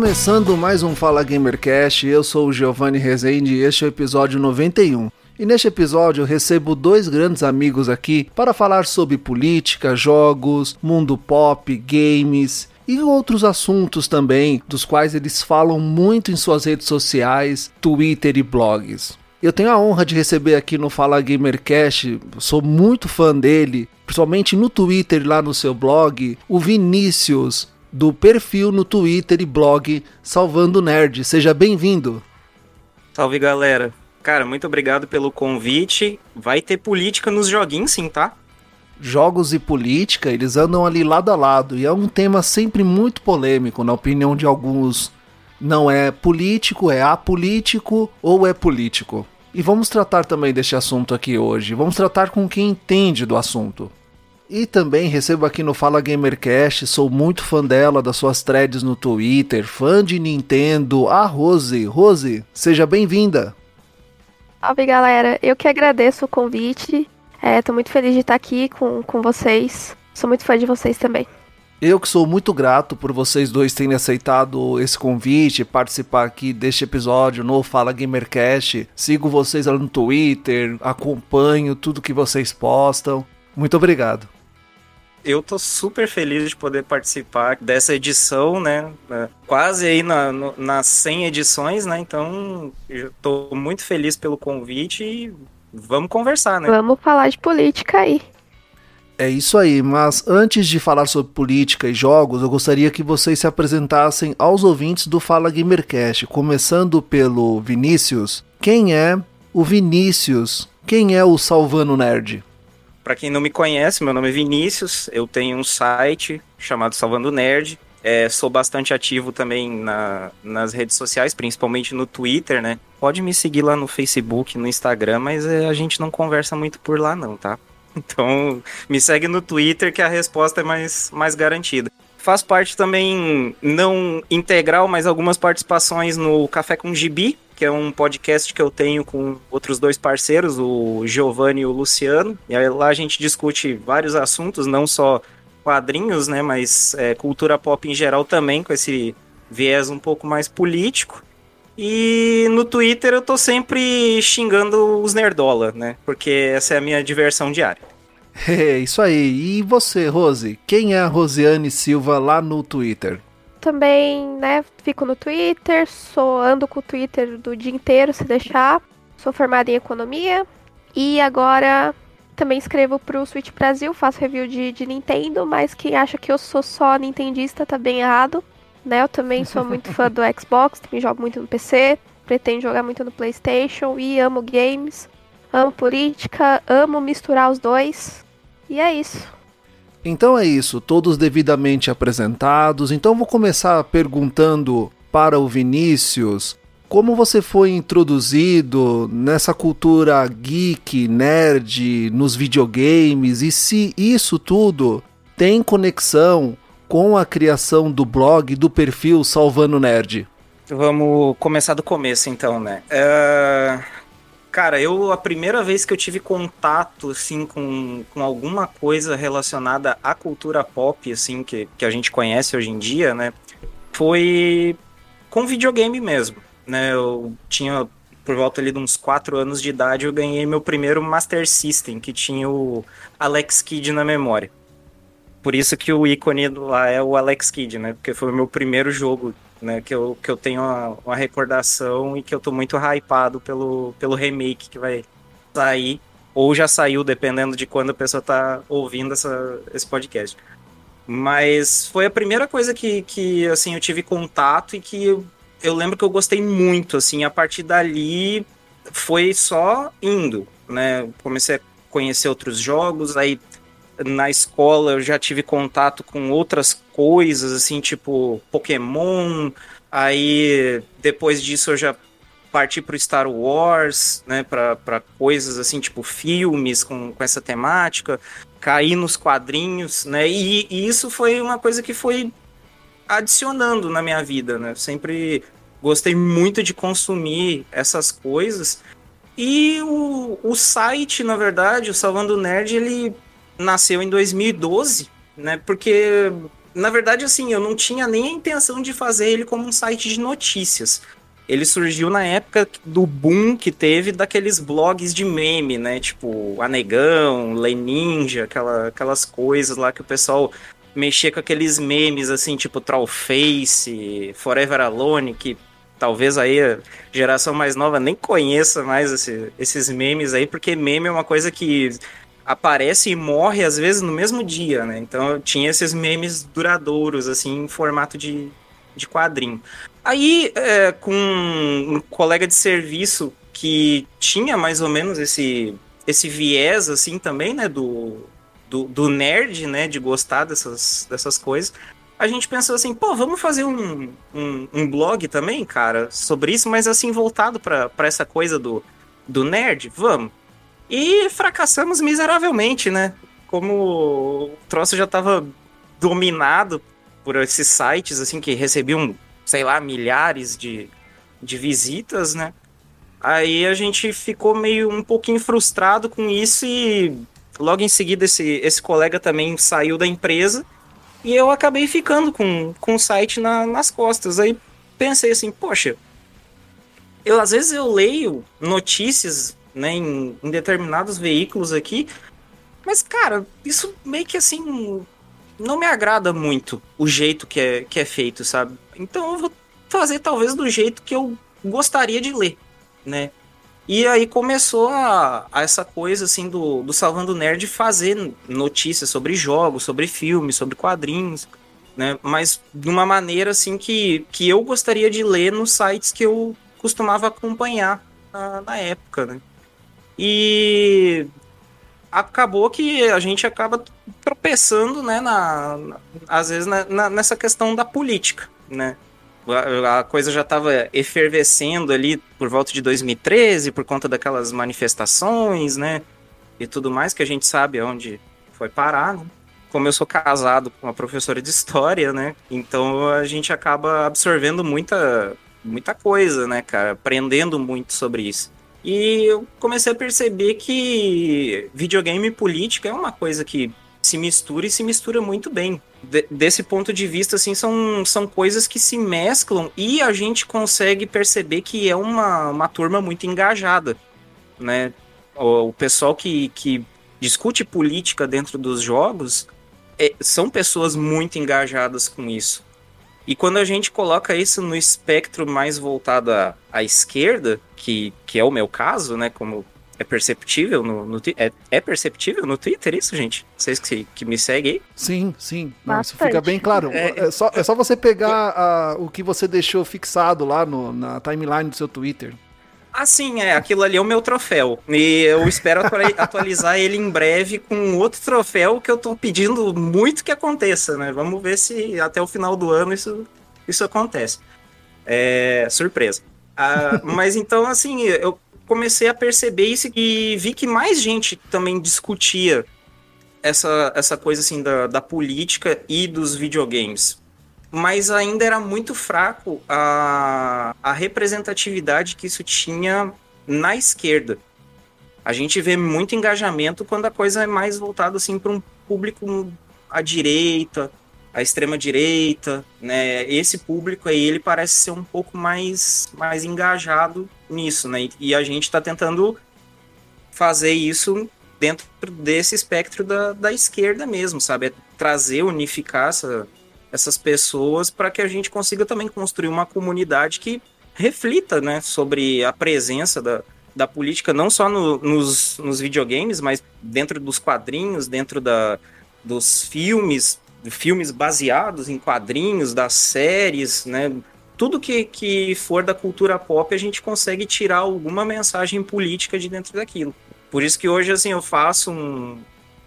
Começando mais um Fala Gamercast, eu sou o Giovanni Rezende e este é o episódio 91. E neste episódio eu recebo dois grandes amigos aqui para falar sobre política, jogos, mundo pop, games e outros assuntos também, dos quais eles falam muito em suas redes sociais, Twitter e blogs. Eu tenho a honra de receber aqui no Fala Gamercast, sou muito fã dele, principalmente no Twitter lá no seu blog, o Vinícius, do perfil no Twitter e blog Salvando Nerd. Seja bem-vindo. Salve galera. Cara, muito obrigado pelo convite. Vai ter política nos joguinhos, sim, tá? Jogos e política, eles andam ali lado a lado e é um tema sempre muito polêmico, na opinião de alguns. Não é político, é apolítico ou é político. E vamos tratar também deste assunto aqui hoje. Vamos tratar com quem entende do assunto. E também recebo aqui no Fala Gamercast, sou muito fã dela, das suas threads no Twitter, fã de Nintendo, a Rose. Rose, seja bem-vinda. Salve galera, eu que agradeço o convite, é, tô muito feliz de estar aqui com, com vocês, sou muito fã de vocês também. Eu que sou muito grato por vocês dois terem aceitado esse convite, participar aqui deste episódio no Fala Gamercast. Sigo vocês lá no Twitter, acompanho tudo que vocês postam. Muito obrigado eu tô super feliz de poder participar dessa edição, né? É, quase aí na, no, nas 100 edições, né? Então, eu tô muito feliz pelo convite e vamos conversar, né? Vamos falar de política aí. É isso aí, mas antes de falar sobre política e jogos, eu gostaria que vocês se apresentassem aos ouvintes do Fala Gamercast, começando pelo Vinícius. Quem é o Vinícius? Quem é o Salvano Nerd? Para quem não me conhece, meu nome é Vinícius, eu tenho um site chamado Salvando Nerd. É, sou bastante ativo também na, nas redes sociais, principalmente no Twitter, né? Pode me seguir lá no Facebook, no Instagram, mas é, a gente não conversa muito por lá não, tá? Então, me segue no Twitter que a resposta é mais, mais garantida. Faço parte também, não integral, mas algumas participações no Café com Gibi, que é um podcast que eu tenho com outros dois parceiros, o Giovanni e o Luciano. E aí lá a gente discute vários assuntos, não só quadrinhos, né, mas é, cultura pop em geral também, com esse viés um pouco mais político. E no Twitter eu tô sempre xingando os nerdola, né? Porque essa é a minha diversão diária. É, isso aí. E você, Rose? Quem é a Rosiane Silva lá no Twitter? Também, né, fico no Twitter, sou, ando com o Twitter do dia inteiro, se deixar. Sou formada em economia e agora também escrevo pro Switch Brasil, faço review de, de Nintendo, mas quem acha que eu sou só nintendista tá bem errado. Né, eu também sou muito fã do Xbox, também jogo muito no PC, pretendo jogar muito no PlayStation e amo games, amo política, amo misturar os dois. E é isso. Então é isso, todos devidamente apresentados. Então vou começar perguntando para o Vinícius como você foi introduzido nessa cultura geek, nerd, nos videogames e se isso tudo tem conexão com a criação do blog, do perfil Salvando Nerd. Vamos começar do começo então, né? Uh Cara, eu a primeira vez que eu tive contato assim com, com alguma coisa relacionada à cultura pop assim que, que a gente conhece hoje em dia, né, foi com videogame mesmo, né? Eu tinha por volta ali de uns 4 anos de idade, eu ganhei meu primeiro Master System, que tinha o Alex Kidd na memória. Por isso que o ícone lá é o Alex Kidd, né? Porque foi o meu primeiro jogo né? Que eu, que eu tenho uma, uma recordação e que eu tô muito hypado pelo, pelo remake que vai sair, ou já saiu, dependendo de quando a pessoa tá ouvindo essa, esse podcast. Mas foi a primeira coisa que, que assim, eu tive contato e que eu, eu lembro que eu gostei muito, assim, a partir dali foi só indo, né? Comecei a conhecer outros jogos, aí na escola eu já tive contato com outras coisas, assim, tipo Pokémon. Aí depois disso eu já parti pro Star Wars, né, para coisas assim, tipo filmes com, com essa temática, cair nos quadrinhos, né, e, e, isso foi uma coisa que foi adicionando na minha vida, né, sempre gostei muito de consumir essas coisas, e o, o site, na verdade, o Salvando Nerd, ele nasceu em 2012, né, porque... Na verdade, assim, eu não tinha nem a intenção de fazer ele como um site de notícias ele surgiu na época do boom que teve daqueles blogs de meme, né? Tipo, Anegão, Leninja, aquela, aquelas coisas lá que o pessoal mexia com aqueles memes assim, tipo Trollface, Forever Alone, que talvez aí a geração mais nova nem conheça mais esse, esses memes aí, porque meme é uma coisa que aparece e morre às vezes no mesmo dia, né? Então tinha esses memes duradouros, assim, em formato de, de quadrinho. Aí, é, com um colega de serviço que tinha mais ou menos esse, esse viés, assim, também, né, do, do, do, nerd, né, de gostar dessas, dessas coisas, a gente pensou assim, pô, vamos fazer um, um, um blog também, cara, sobre isso, mas assim, voltado para essa coisa do, do nerd? Vamos. E fracassamos miseravelmente, né? Como o troço já estava dominado por esses sites, assim, que recebiam, sei lá, milhares de, de visitas, né? Aí a gente ficou meio um pouquinho frustrado com isso e logo em seguida esse, esse colega também saiu da empresa e eu acabei ficando com, com o site na, nas costas. Aí pensei assim, poxa, eu às vezes eu leio notícias né, em, em determinados veículos aqui, mas cara, isso meio que assim não me agrada muito o jeito que é, que é feito, sabe? Então eu vou fazer talvez do jeito que eu gostaria de ler, né? E aí começou a, a, essa coisa assim do, do Salvando Nerd fazer notícias sobre jogos, sobre filmes, sobre quadrinhos, né? Mas de uma maneira assim que, que eu gostaria de ler nos sites que eu costumava acompanhar na, na época, né? E acabou que a gente acaba tropeçando, né, na, na às vezes na, na, nessa questão da política, né? A, coisa já estava efervescendo ali por volta de 2013 por conta daquelas manifestações, né? E tudo mais que a gente sabe aonde foi parar, né? Como eu sou casado com uma professora de história, né? Então a gente acaba absorvendo muita muita coisa, né, cara? Aprendendo muito sobre isso. E eu comecei a perceber que videogame e política é uma coisa que se mistura e se mistura muito bem. De, desse ponto de vista, assim, são, são coisas que se mesclam e a gente consegue perceber que é uma, uma turma muito engajada, né? O, o pessoal que, que discute política dentro dos jogos é, são pessoas muito engajadas com isso. E quando a gente coloca isso no espectro mais voltado à, à esquerda, que, que é o meu caso, né? Como é perceptível no, no é, é, perceptível no Twitter isso, gente? Vocês que, que me seguem aí? Sim, sim. Não, isso fica bem claro. É, é, só, é só você pegar a, o que você deixou fixado lá no, na timeline do seu Twitter. Assim, é, aquilo ali é o meu troféu. E eu espero atualizar ele em breve com outro troféu que eu tô pedindo muito que aconteça, né? Vamos ver se até o final do ano isso, isso acontece. É, surpresa. Ah, mas então, assim, eu comecei a perceber isso e vi que mais gente também discutia essa, essa coisa assim da, da política e dos videogames mas ainda era muito fraco a, a representatividade que isso tinha na esquerda. A gente vê muito engajamento quando a coisa é mais voltada assim para um público à direita, à extrema direita, né? Esse público aí ele parece ser um pouco mais mais engajado nisso, né? E a gente está tentando fazer isso dentro desse espectro da, da esquerda mesmo, sabe? É trazer, unificar essa, essas pessoas para que a gente consiga também construir uma comunidade que reflita né, sobre a presença da, da política, não só no, nos, nos videogames, mas dentro dos quadrinhos, dentro da, dos filmes, filmes baseados em quadrinhos, das séries, né? Tudo que, que for da cultura pop, a gente consegue tirar alguma mensagem política de dentro daquilo. Por isso que hoje, assim, eu faço um,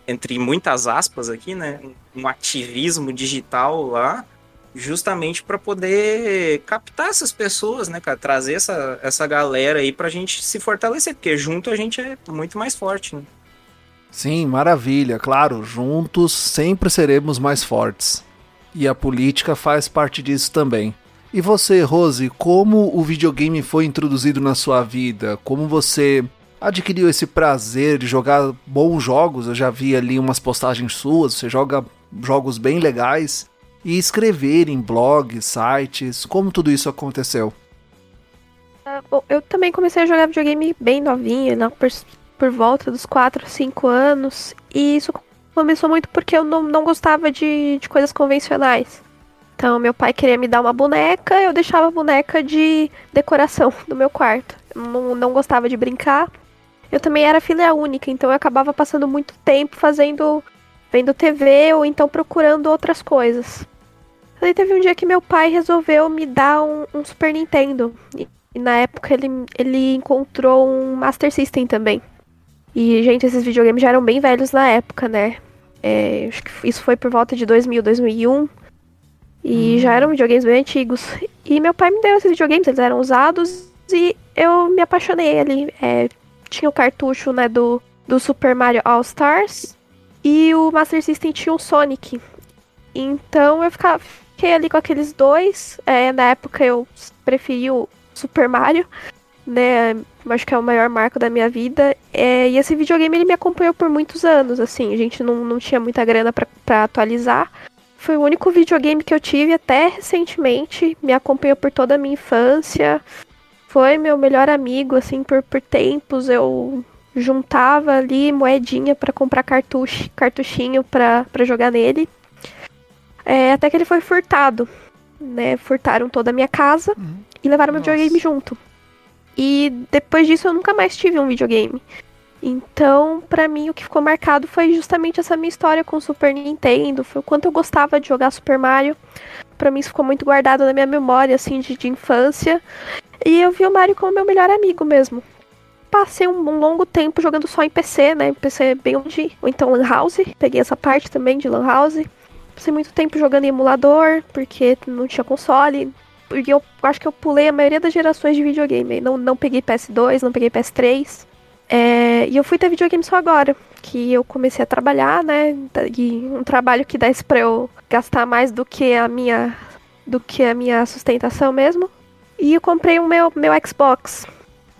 entre muitas aspas aqui, né, um ativismo digital lá, justamente para poder captar essas pessoas, né, cara, trazer essa, essa galera aí pra gente se fortalecer, porque junto a gente é muito mais forte, né? Sim, maravilha, claro, juntos sempre seremos mais fortes. E a política faz parte disso também. E você, Rose, como o videogame foi introduzido na sua vida? Como você adquiriu esse prazer de jogar bons jogos? Eu já vi ali umas postagens suas, você joga jogos bem legais. E escrever em blogs, sites, como tudo isso aconteceu? Ah, bom, eu também comecei a jogar videogame bem novinha, né, por, por volta dos 4, 5 anos. E isso começou muito porque eu não, não gostava de, de coisas convencionais. Então, meu pai queria me dar uma boneca, eu deixava a boneca de decoração no meu quarto. Não, não gostava de brincar. Eu também era filha única, então eu acabava passando muito tempo fazendo. vendo TV ou então procurando outras coisas. Aí teve um dia que meu pai resolveu me dar um, um Super Nintendo. E, e, na época ele, ele encontrou um Master System também. E, gente, esses videogames já eram bem velhos na época, né? É, acho que isso foi por volta de 2000, 2001. E hum. já eram videogames bem antigos. E meu pai me deu esses videogames, eles eram usados e eu me apaixonei ali. É, tinha o cartucho né, do, do Super Mario All Stars e o Master System tinha o Sonic. Então eu ficava, fiquei ali com aqueles dois. É, na época eu preferi o Super Mario, né? Acho que é o maior marco da minha vida. É, e esse videogame ele me acompanhou por muitos anos, assim. A gente não, não tinha muita grana para atualizar. Foi o único videogame que eu tive até recentemente. Me acompanhou por toda a minha infância. Foi meu melhor amigo, assim, por, por tempos. Eu juntava ali moedinha para comprar cartucho, cartuchinho para jogar nele. É, até que ele foi furtado. Né? Furtaram toda a minha casa uhum. e levaram Nossa. meu videogame junto. E depois disso eu nunca mais tive um videogame. Então, para mim, o que ficou marcado foi justamente essa minha história com o Super Nintendo. Foi o quanto eu gostava de jogar Super Mario. Para mim, isso ficou muito guardado na minha memória, assim, de, de infância. E eu vi o Mario como meu melhor amigo mesmo. Passei um, um, longo tempo jogando só em PC, né? PC bem onde. Ou então Lan House. Peguei essa parte também de Lan House. Passei muito tempo jogando em emulador, porque não tinha console. Porque eu acho que eu pulei a maioria das gerações de videogame. Não, não peguei PS2, não peguei PS3. É, e eu fui ter videogame só agora, que eu comecei a trabalhar, né? E um trabalho que desse pra eu gastar mais do que a minha do que a minha sustentação mesmo. E eu comprei o meu, meu Xbox.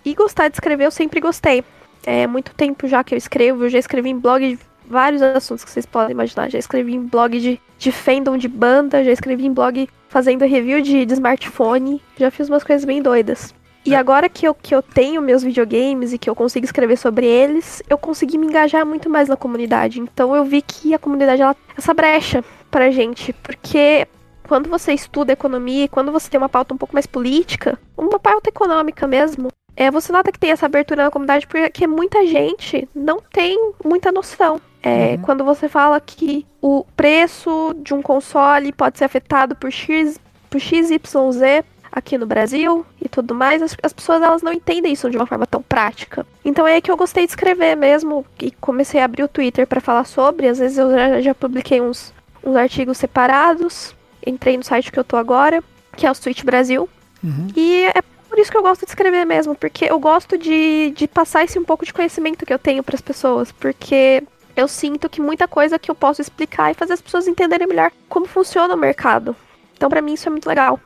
E gostar de escrever eu sempre gostei. É muito tempo já que eu escrevo, eu já escrevi em blog de vários assuntos que vocês podem imaginar. Já escrevi em blog de, de fandom de banda, já escrevi em blog fazendo review de, de smartphone, já fiz umas coisas bem doidas. E é. agora que eu, que eu tenho meus videogames e que eu consigo escrever sobre eles, eu consegui me engajar muito mais na comunidade. Então eu vi que a comunidade ela essa brecha pra gente, porque quando você estuda economia, quando você tem uma pauta um pouco mais política, uma pauta econômica mesmo, é, você nota que tem essa abertura na comunidade porque muita gente não tem muita noção. É, uhum. Quando você fala que o preço de um console pode ser afetado por X, por XYZ, aqui no Brasil e tudo mais, as, as, pessoas elas não entendem isso de uma forma tão prática. Então é aí que eu gostei de escrever mesmo e comecei a abrir o Twitter para falar sobre. Às vezes eu já, já publiquei uns, uns artigos separados, entrei no site que eu tô agora, que é o Switch Brasil. Uhum. E é por isso que eu gosto de escrever mesmo, porque eu gosto de, de passar esse um pouco de conhecimento que eu tenho para as pessoas, porque eu sinto que muita coisa que eu posso explicar e fazer as pessoas entenderem melhor como funciona o mercado. Então, para mim, isso é muito legal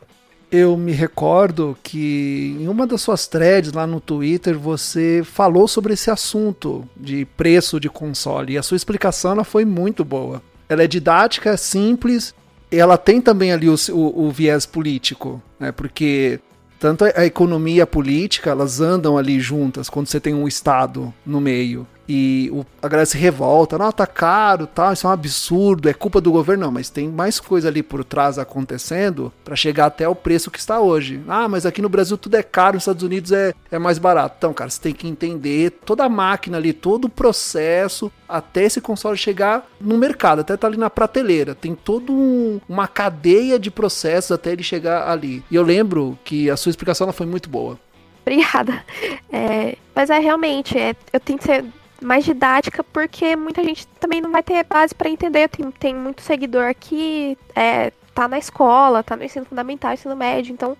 eu me recordo que em uma das suas threads lá no Twitter você falou sobre esse assunto de preço de console e a sua explicação ela foi muito boa. Ela é didática, é simples, ela tem também ali o, o, o viés político, né? Porque tanto a economia e a política elas andam ali juntas quando você tem um Estado no meio e o, a galera se revolta, não, tá caro, tá, isso é um absurdo, é culpa do governo, não, mas tem mais coisa ali por trás acontecendo para chegar até o preço que está hoje. Ah, mas aqui no Brasil tudo é caro, nos Estados Unidos é, é mais barato. Então, cara, você tem que entender toda a máquina ali, todo o processo até esse console chegar no mercado, até tá ali na prateleira. Tem toda um, uma cadeia de processos até ele chegar ali. E eu lembro que a sua explicação foi muito boa. Obrigada. É, mas é realmente, é, eu tenho que ser mais didática, porque muita gente também não vai ter base para entender. Tem, tem muito seguidor aqui, é, tá na escola, tá no ensino fundamental, ensino médio, então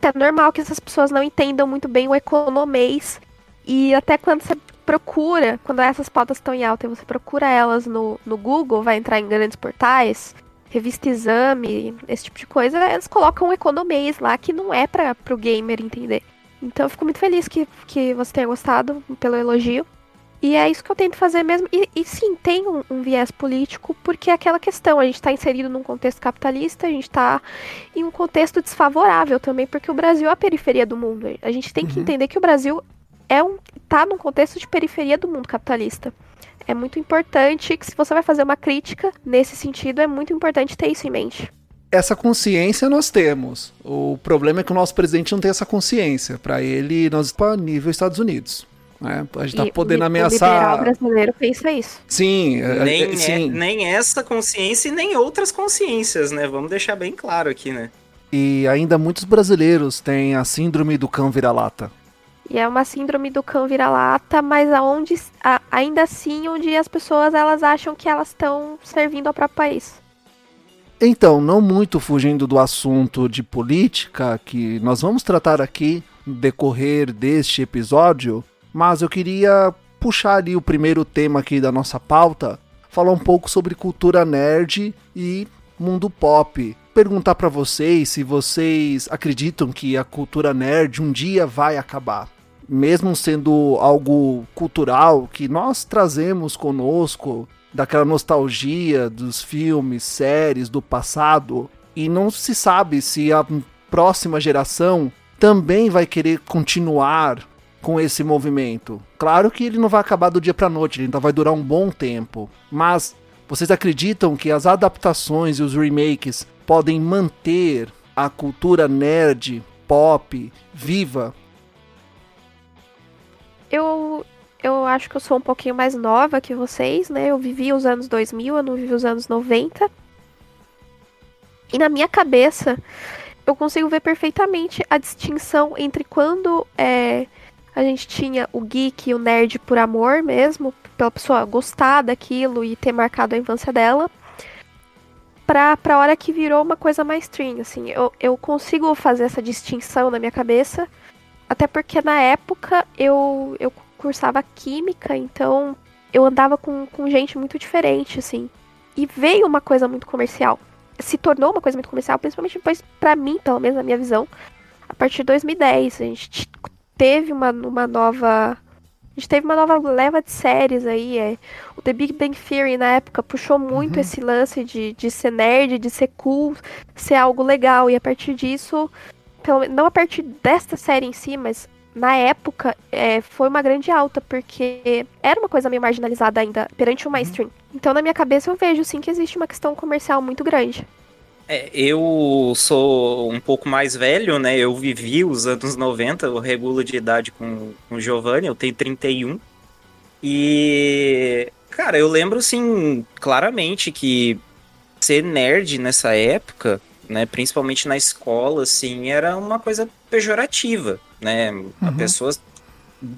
é normal que essas pessoas não entendam muito bem o economês. E até quando você procura, quando essas pautas estão em alta e você procura elas no, no Google, vai entrar em grandes portais, revista exame, esse tipo de coisa, eles colocam um economês lá que não é para o gamer entender. Então eu fico muito feliz que, que você tenha gostado pelo elogio. E é isso que eu tento fazer mesmo. E, e sim, tem um, um, viés político, porque é aquela questão, a gente está inserido num contexto capitalista, a gente está em um contexto desfavorável também, porque o Brasil é a periferia do mundo. A gente tem uhum. que entender que o Brasil é um, tá num contexto de periferia do mundo capitalista. É muito importante que se você vai fazer uma crítica nesse sentido, é muito importante ter isso em mente essa consciência nós temos. O problema é que o nosso presidente não tem essa consciência. Para ele, nós estamos a nível Estados Unidos. Né? A gente tá podendo ameaçar. O liberal brasileiro pensa isso. Sim, é, nem, é, sim. É, nem essa consciência e nem outras consciências, né? Vamos deixar bem claro aqui, né? E ainda muitos brasileiros têm a síndrome do cão vira-lata. E é uma síndrome do cão vira-lata, mas aonde, ainda assim, onde as pessoas elas acham que elas estão servindo ao próprio país. Então, não muito fugindo do assunto de política que nós vamos tratar aqui no decorrer deste episódio, mas eu queria puxar ali o primeiro tema aqui da nossa pauta, falar um pouco sobre cultura nerd e mundo pop. Perguntar para vocês se vocês acreditam que a cultura nerd um dia vai acabar. Mesmo sendo algo cultural que nós trazemos conosco daquela nostalgia dos filmes, séries do passado, e não se sabe se a próxima geração também vai querer continuar com esse movimento. Claro que ele não vai acabar do dia para noite, ele ainda vai durar um bom tempo, mas vocês acreditam que as adaptações e os remakes podem manter a cultura nerd, pop, viva? Eu eu acho que eu sou um pouquinho mais nova que vocês, né? Eu vivi os anos 2000, eu não vivi os anos 90. E na minha cabeça, eu consigo ver perfeitamente a distinção entre quando é, a gente tinha o geek e o nerd por amor mesmo, pela pessoa gostar daquilo e ter marcado a infância dela, pra, pra hora que virou uma coisa mais stream, assim. Eu, eu consigo fazer essa distinção na minha cabeça, até porque na época eu, eu cursava química, então eu andava com, com gente muito diferente, assim. E veio uma coisa muito comercial. Se tornou uma coisa muito comercial, principalmente depois, para mim, pelo menos na minha visão, a partir de 2010. A gente teve uma, uma nova. A gente teve uma nova leva de séries aí. É. O The Big Bang Theory na época puxou muito uhum. esse lance de, de ser nerd, de ser cool, ser algo legal. E a partir disso, pelo, não a partir desta série em si, mas na época, é, foi uma grande alta, porque era uma coisa meio marginalizada ainda perante o mainstream. Uhum. Então, na minha cabeça, eu vejo sim que existe uma questão comercial muito grande. É, eu sou um pouco mais velho, né? Eu vivi os anos 90, eu regulo de idade com, com o Giovanni, eu tenho 31. E, cara, eu lembro, assim, claramente que ser nerd nessa época, né, principalmente na escola, assim, era uma coisa pejorativa né? Uhum. A pessoa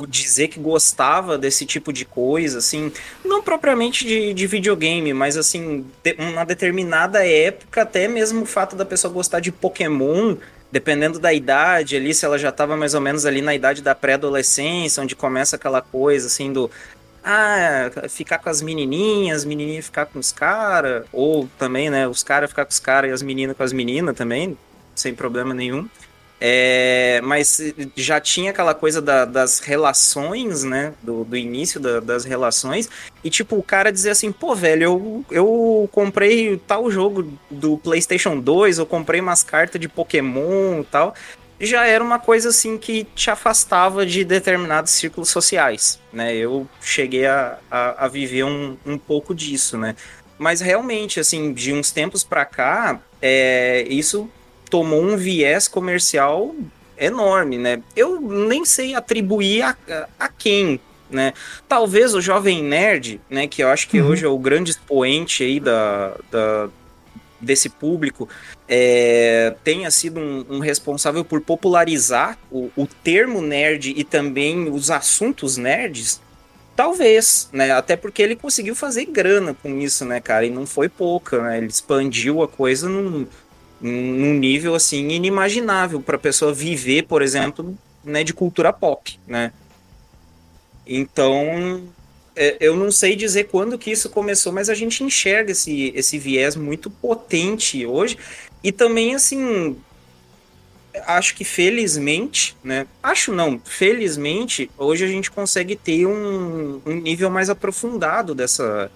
dizer que gostava desse tipo de coisa, assim, não propriamente de, de videogame, mas assim, de uma determinada época, até mesmo o fato da pessoa gostar de Pokémon, dependendo da idade ali, se ela já estava mais ou menos ali na idade da pré-adolescência, onde começa aquela coisa assim do ah, ficar com as menininhas, menininha ficar com os caras, ou também, né, os caras ficar com os caras e as meninas com as meninas também, sem problema nenhum. É, mas já tinha aquela coisa da, das relações, né? Do, do início da, das relações. E, tipo, o cara dizer assim, pô, velho, eu, eu comprei tal jogo do PlayStation 2, eu comprei umas cartas de Pokémon e tal. Já era uma coisa assim que te afastava de determinados círculos sociais, né? Eu cheguei a, a, a viver um, um pouco disso, né? Mas realmente, assim, de uns tempos pra cá, é, isso tomou um viés comercial enorme, né? Eu nem sei atribuir a, a quem, né? Talvez o jovem nerd, né? Que eu acho que uhum. hoje é o grande expoente aí da, da desse público, é, tenha sido um, um, responsável por popularizar o, o termo nerd e também os assuntos nerds, Talvez, né? Até porque ele conseguiu fazer grana com isso, né, cara? E não foi pouca, né? Ele expandiu a coisa num, num nível assim inimaginável para a pessoa viver, por exemplo, né, de cultura pop, né? Então, é, eu não sei dizer quando que isso começou, mas a gente enxerga esse, esse viés muito potente hoje. E também, assim, acho que felizmente, né? Acho não, felizmente, hoje a gente consegue ter um, um nível mais aprofundado dessa,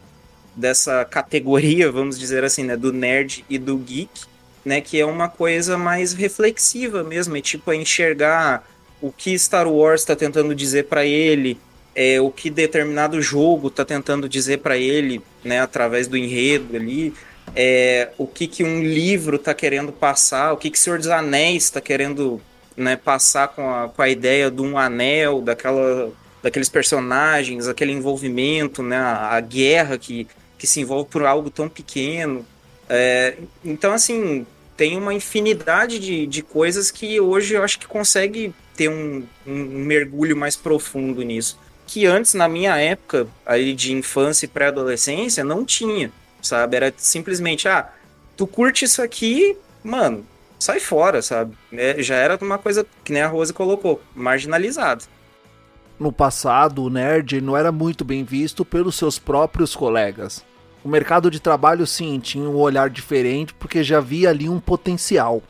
dessa categoria, vamos dizer assim, né? Do nerd e do geek, né? Que é uma coisa mais reflexiva mesmo, é tipo é enxergar o que Star Wars está tentando dizer para ele, é o que determinado jogo está tentando dizer para ele, né? Através do enredo ali é, o que, que um livro está querendo passar, o que, que Senhor dos Anéis está querendo né, passar com a, com a ideia de um anel, daquela, daqueles personagens, aquele envolvimento, né, a, a guerra que, que se envolve por algo tão pequeno. É, então, assim, tem uma infinidade de, de coisas que hoje eu acho que consegue ter um, um mergulho mais profundo nisso. Que antes, na minha época, aí de infância e pré-adolescência, não tinha sabe? Era simplesmente, ah, tu curte isso aqui, mano, sai fora, sabe? É, já era uma coisa que nem a Rose colocou, marginalizado. No passado, o nerd não era muito bem visto pelos seus próprios colegas. O mercado de trabalho, sim, tinha um olhar diferente porque já via ali um potencial.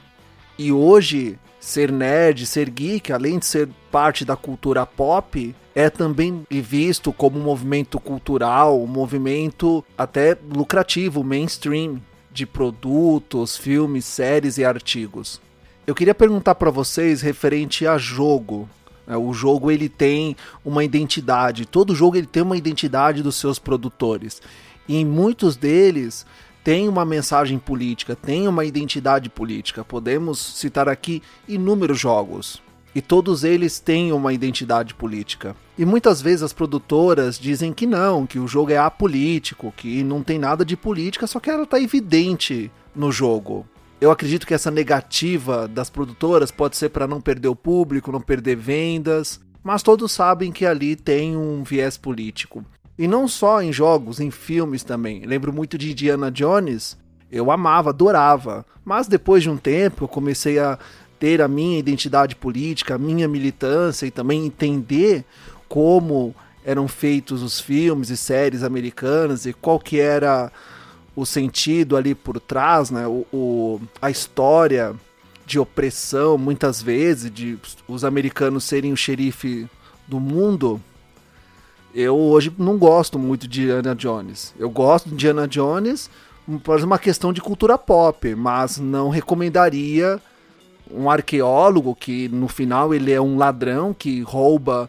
E hoje, ser nerd, ser geek, além de ser parte da cultura pop, é também visto como um movimento cultural, um movimento até lucrativo, mainstream, de produtos, filmes, séries e artigos. Eu queria perguntar para vocês referente a jogo. Né? O jogo ele tem uma identidade, todo jogo ele tem uma identidade dos seus produtores. E em muitos deles tem uma mensagem política, tem uma identidade política. Podemos citar aqui inúmeros jogos e todos eles têm uma identidade política. E muitas vezes as produtoras dizem que não, que o jogo é apolítico, que não tem nada de política, só que ela está evidente no jogo. Eu acredito que essa negativa das produtoras pode ser para não perder o público, não perder vendas, mas todos sabem que ali tem um viés político. E não só em jogos, em filmes também. lembro muito de Indiana Jones, eu amava, adorava. Mas depois de um tempo eu comecei a ter a minha identidade política, a minha militância e também entender como eram feitos os filmes e séries americanas e qual que era o sentido ali por trás, né? O, o, a história de opressão, muitas vezes, de os americanos serem o xerife do mundo. Eu hoje não gosto muito de Indiana Jones. Eu gosto de Indiana Jones por uma questão de cultura pop, mas não recomendaria um arqueólogo que no final ele é um ladrão que rouba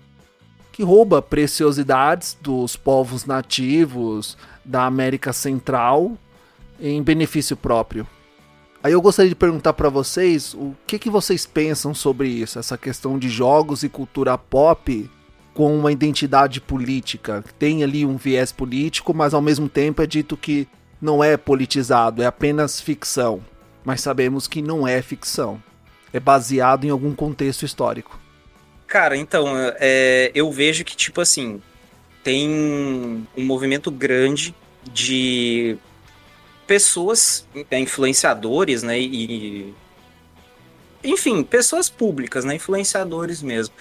que rouba preciosidades dos povos nativos da América Central em benefício próprio. Aí eu gostaria de perguntar para vocês o que, que vocês pensam sobre isso, essa questão de jogos e cultura pop com uma identidade política. Tem ali um viés político, mas ao mesmo tempo é dito que não é politizado, é apenas ficção. Mas sabemos que não é ficção é baseado em algum contexto histórico. Cara, então, é, eu vejo que, tipo assim, tem um movimento grande de pessoas, é, influenciadores, né, e... Enfim, pessoas públicas, né, influenciadores mesmo,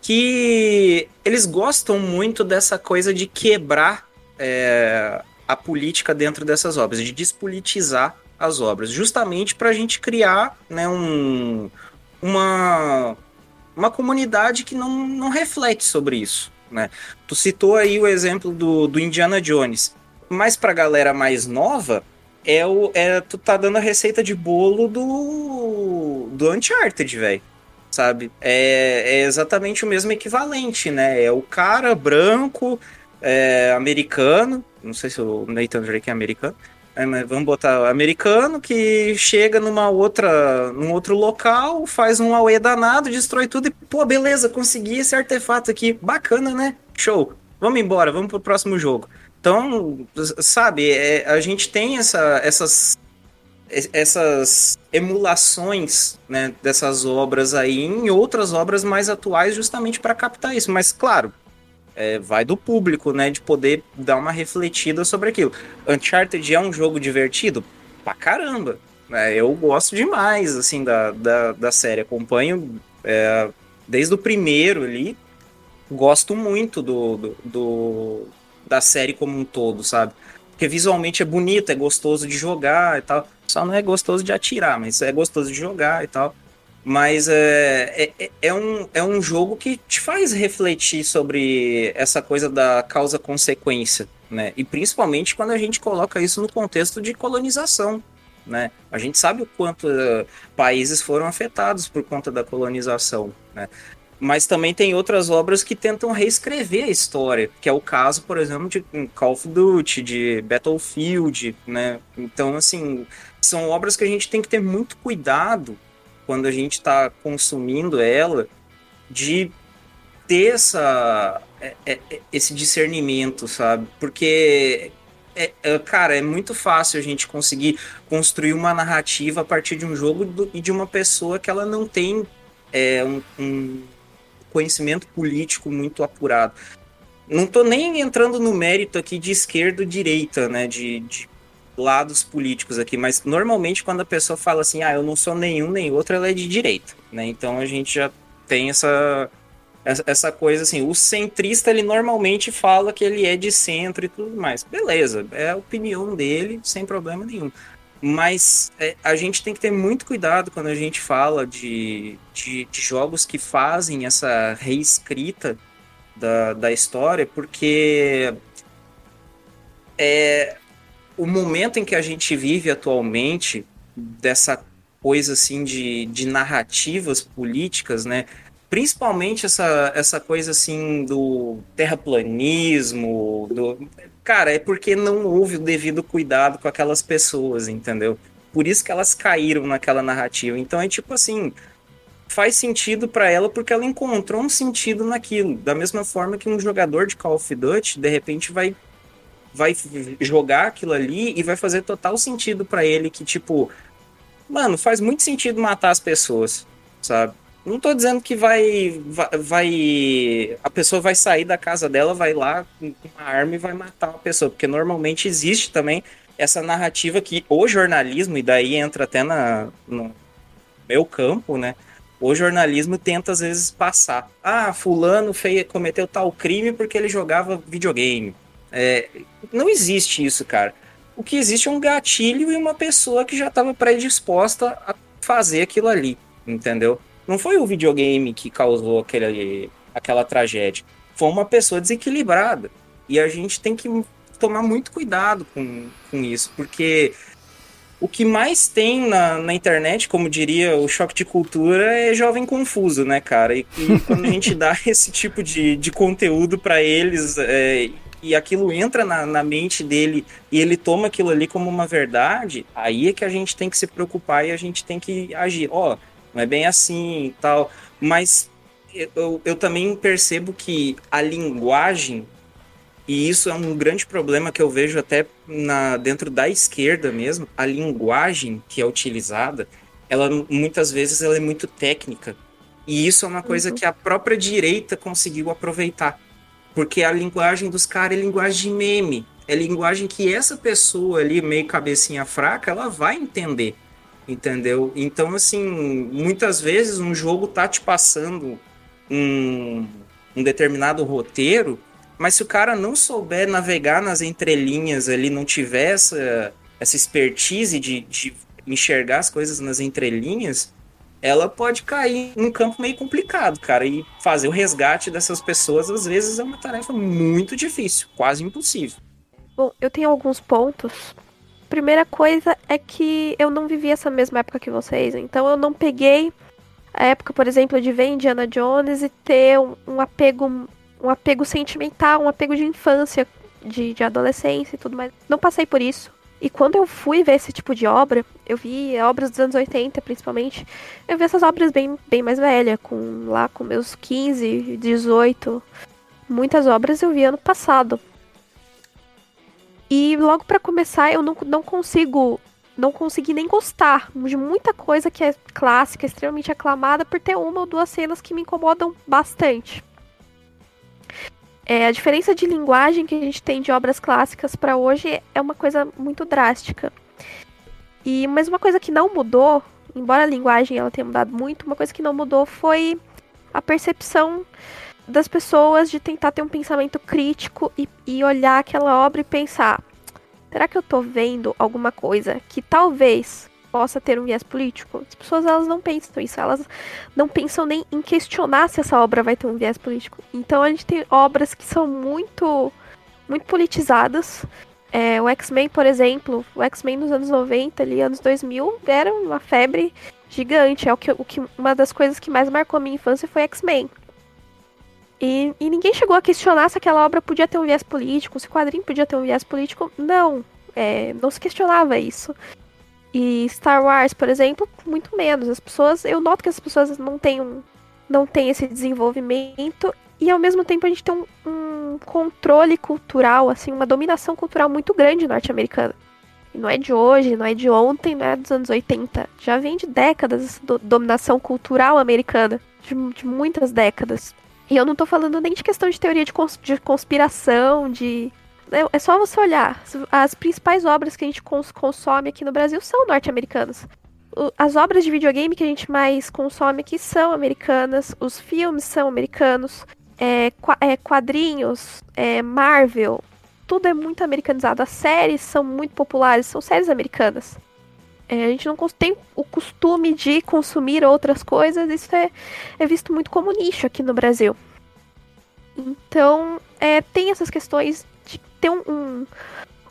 que eles gostam muito dessa coisa de quebrar é, a política dentro dessas obras, de despolitizar as obras, justamente para a gente criar né, um, uma, uma comunidade que não, não reflete sobre isso. Né? Tu citou aí o exemplo do, do Indiana Jones, mas para a galera mais nova, é o, é, tu tá dando a receita de bolo do, do Uncharted, velho. Sabe? É, é exatamente o mesmo equivalente, né? É o cara branco, é, americano, não sei se o Nathan Drake é americano, é, vamos botar americano que chega numa outra, num outro local, faz um auê danado, destrói tudo e, pô, beleza, consegui esse artefato aqui. Bacana, né? Show. Vamos embora, vamos pro próximo jogo. Então, sabe, é, a gente tem essa, essas, essas emulações né, dessas obras aí em outras obras mais atuais justamente para captar isso. Mas, claro, É, vai do público, né? De poder dar uma refletida sobre aquilo. Uncharted é um jogo divertido? Pra caramba. É, eu gosto demais, assim, da, da, da série. Acompanho é, desde o primeiro ali. Gosto muito do, do, do, da série como um todo, sabe? Porque visualmente é bonito, é gostoso de jogar e tal. Só não é gostoso de atirar, mas é gostoso de jogar e tal. Mas é, é, é, um, é um jogo que te faz refletir sobre essa coisa da causa-consequência, né? E principalmente quando a gente coloca isso no contexto de colonização, né? A gente sabe o quanto uh, países foram afetados por conta da colonização, né? Mas também tem outras obras que tentam reescrever a história, que é o caso, por exemplo, de Call of Duty, de Battlefield, né? Então, assim, são obras que a gente tem que ter muito cuidado quando a gente está consumindo ela, de ter essa, é, é, esse discernimento, sabe? Porque é, é, cara, é muito fácil a gente conseguir construir uma narrativa a partir de um jogo do, e de uma pessoa que ela não tem é, um, um, conhecimento político muito apurado. Não tô nem entrando no mérito aqui de esquerda ou direita, né? De, de lados políticos aqui, mas normalmente quando a pessoa fala assim, ah, eu não sou nenhum nem outro, ela é de direita, né? Então a gente já tem essa essa coisa assim, o centrista ele normalmente fala que ele é de centro e tudo mais. Beleza, é a opinião dele, sem problema nenhum. Mas é, a gente tem que ter muito cuidado quando a gente fala de, de, de jogos que fazem essa reescrita da, da história, porque é, o momento em que a gente vive atualmente, dessa coisa assim de, de narrativas políticas, né? principalmente essa, essa coisa assim do terraplanismo, do cara, é porque não houve o devido cuidado com aquelas pessoas, entendeu? Por isso que elas caíram naquela narrativa. Então é tipo assim, faz sentido para ela porque ela encontrou um sentido naquilo, da mesma forma que um jogador de Call of Duty de repente vai vai jogar aquilo ali e vai fazer total sentido para ele que tipo, mano, faz muito sentido matar as pessoas, sabe? Não tô dizendo que vai, vai, vai, A pessoa vai sair da casa dela, vai lá com uma arma e vai matar uma pessoa. Porque normalmente existe também essa narrativa que o jornalismo, e daí entra até na, no meu campo, né? O jornalismo tenta às vezes passar. Ah, fulano fez, cometeu tal crime porque ele jogava videogame. É, não existe isso, cara. O que existe é um gatilho e uma pessoa que já estava predisposta a fazer aquilo ali, entendeu? Não foi o videogame que causou aquele, aquela tragédia. Foi uma pessoa desequilibrada. E a gente tem que tomar muito cuidado com, com isso, porque o que mais tem na, na internet, como diria o choque de cultura, é jovem confuso, né, cara? E, e quando a gente dá esse tipo de, de conteúdo para eles é, e aquilo entra na, na mente dele e ele toma aquilo ali como uma verdade, aí é que a gente tem que se preocupar e a gente tem que agir. Ó, oh, não é bem assim e tal. Mas eu, eu também percebo que a linguagem, e isso é um grande problema que eu vejo até na, dentro da esquerda mesmo, a linguagem que é utilizada, ela muitas vezes ela é muito técnica. E isso é uma coisa uhum. que a própria direita conseguiu aproveitar. Porque a linguagem dos caras é linguagem de meme. É linguagem que essa pessoa ali, meio cabecinha fraca, ela vai entender entendeu? Então, assim, muitas vezes um jogo tá te passando um, um determinado roteiro, mas se o cara não souber navegar nas entrelinhas ali, não tiver essa, essa expertise de, de enxergar as coisas nas entrelinhas, ela pode cair num campo meio complicado, cara. E fazer o resgate dessas pessoas, às vezes, é uma tarefa muito difícil, quase impossível. Bom, eu tenho alguns pontos Primeira coisa é que eu não vivi essa mesma época que vocês, então eu não peguei a época, por exemplo, de ver Indiana Jones e ter um, um apego um apego sentimental, um apego de infância, de, de adolescência e tudo mais. Não passei por isso. E quando eu fui ver esse tipo de obra, eu vi obras dos anos 80, principalmente, eu vi essas obras bem, bem mais velhas, com lá com meus 15, 18. Muitas obras eu vi ano passado. E logo para começar, eu não, não consigo. Não consegui nem gostar de muita coisa que é clássica, extremamente aclamada, por ter uma ou duas cenas que me incomodam bastante. É, a diferença de linguagem que a gente tem de obras clássicas para hoje é uma coisa muito drástica. E mas uma coisa que não mudou, embora a linguagem ela tenha mudado muito, uma coisa que não mudou foi a percepção das pessoas de tentar ter um pensamento crítico e, e olhar aquela obra e pensar: será que eu tô vendo alguma coisa que talvez possa ter um viés político? As pessoas elas não pensam isso, elas não pensam nem em questionar se essa obra vai ter um viés político. Então a gente tem obras que são muito muito politizadas. É, o X-Men, por exemplo, o X-Men nos anos 90, ali, anos 2000, era uma febre gigante. É o que, o que uma das coisas que mais marcou a minha infância foi X-Men. E, e, ninguém chegou a questionar se aquela obra podia ter um viés político, se o quadrinho podia ter um viés político. Não, é, não se questionava isso. E Star Wars, por exemplo, muito menos. As pessoas, eu noto que as pessoas não têm, um, não têm esse desenvolvimento e ao mesmo tempo a gente tem um, um controle cultural, assim, uma dominação cultural muito grande norte-americana. E não é de hoje, não é de ontem, não é dos anos 80. Já vem de décadas essa do, dominação cultural americana. De, de muitas décadas. E eu não tô falando nem de questão de teoria de, cons de conspiração, de. É só você olhar. As principais obras que a gente cons consome aqui no Brasil são norte-americanas. As obras de videogame que a gente mais consome aqui são americanas. Os filmes são americanos. É, é, quadrinhos, é, Marvel. Tudo é muito americanizado. As séries são muito populares, são séries americanas. É, a gente não tem o costume de consumir outras coisas, isso é, é visto muito como nicho aqui no Brasil. Então, é, tem essas questões ter um, um,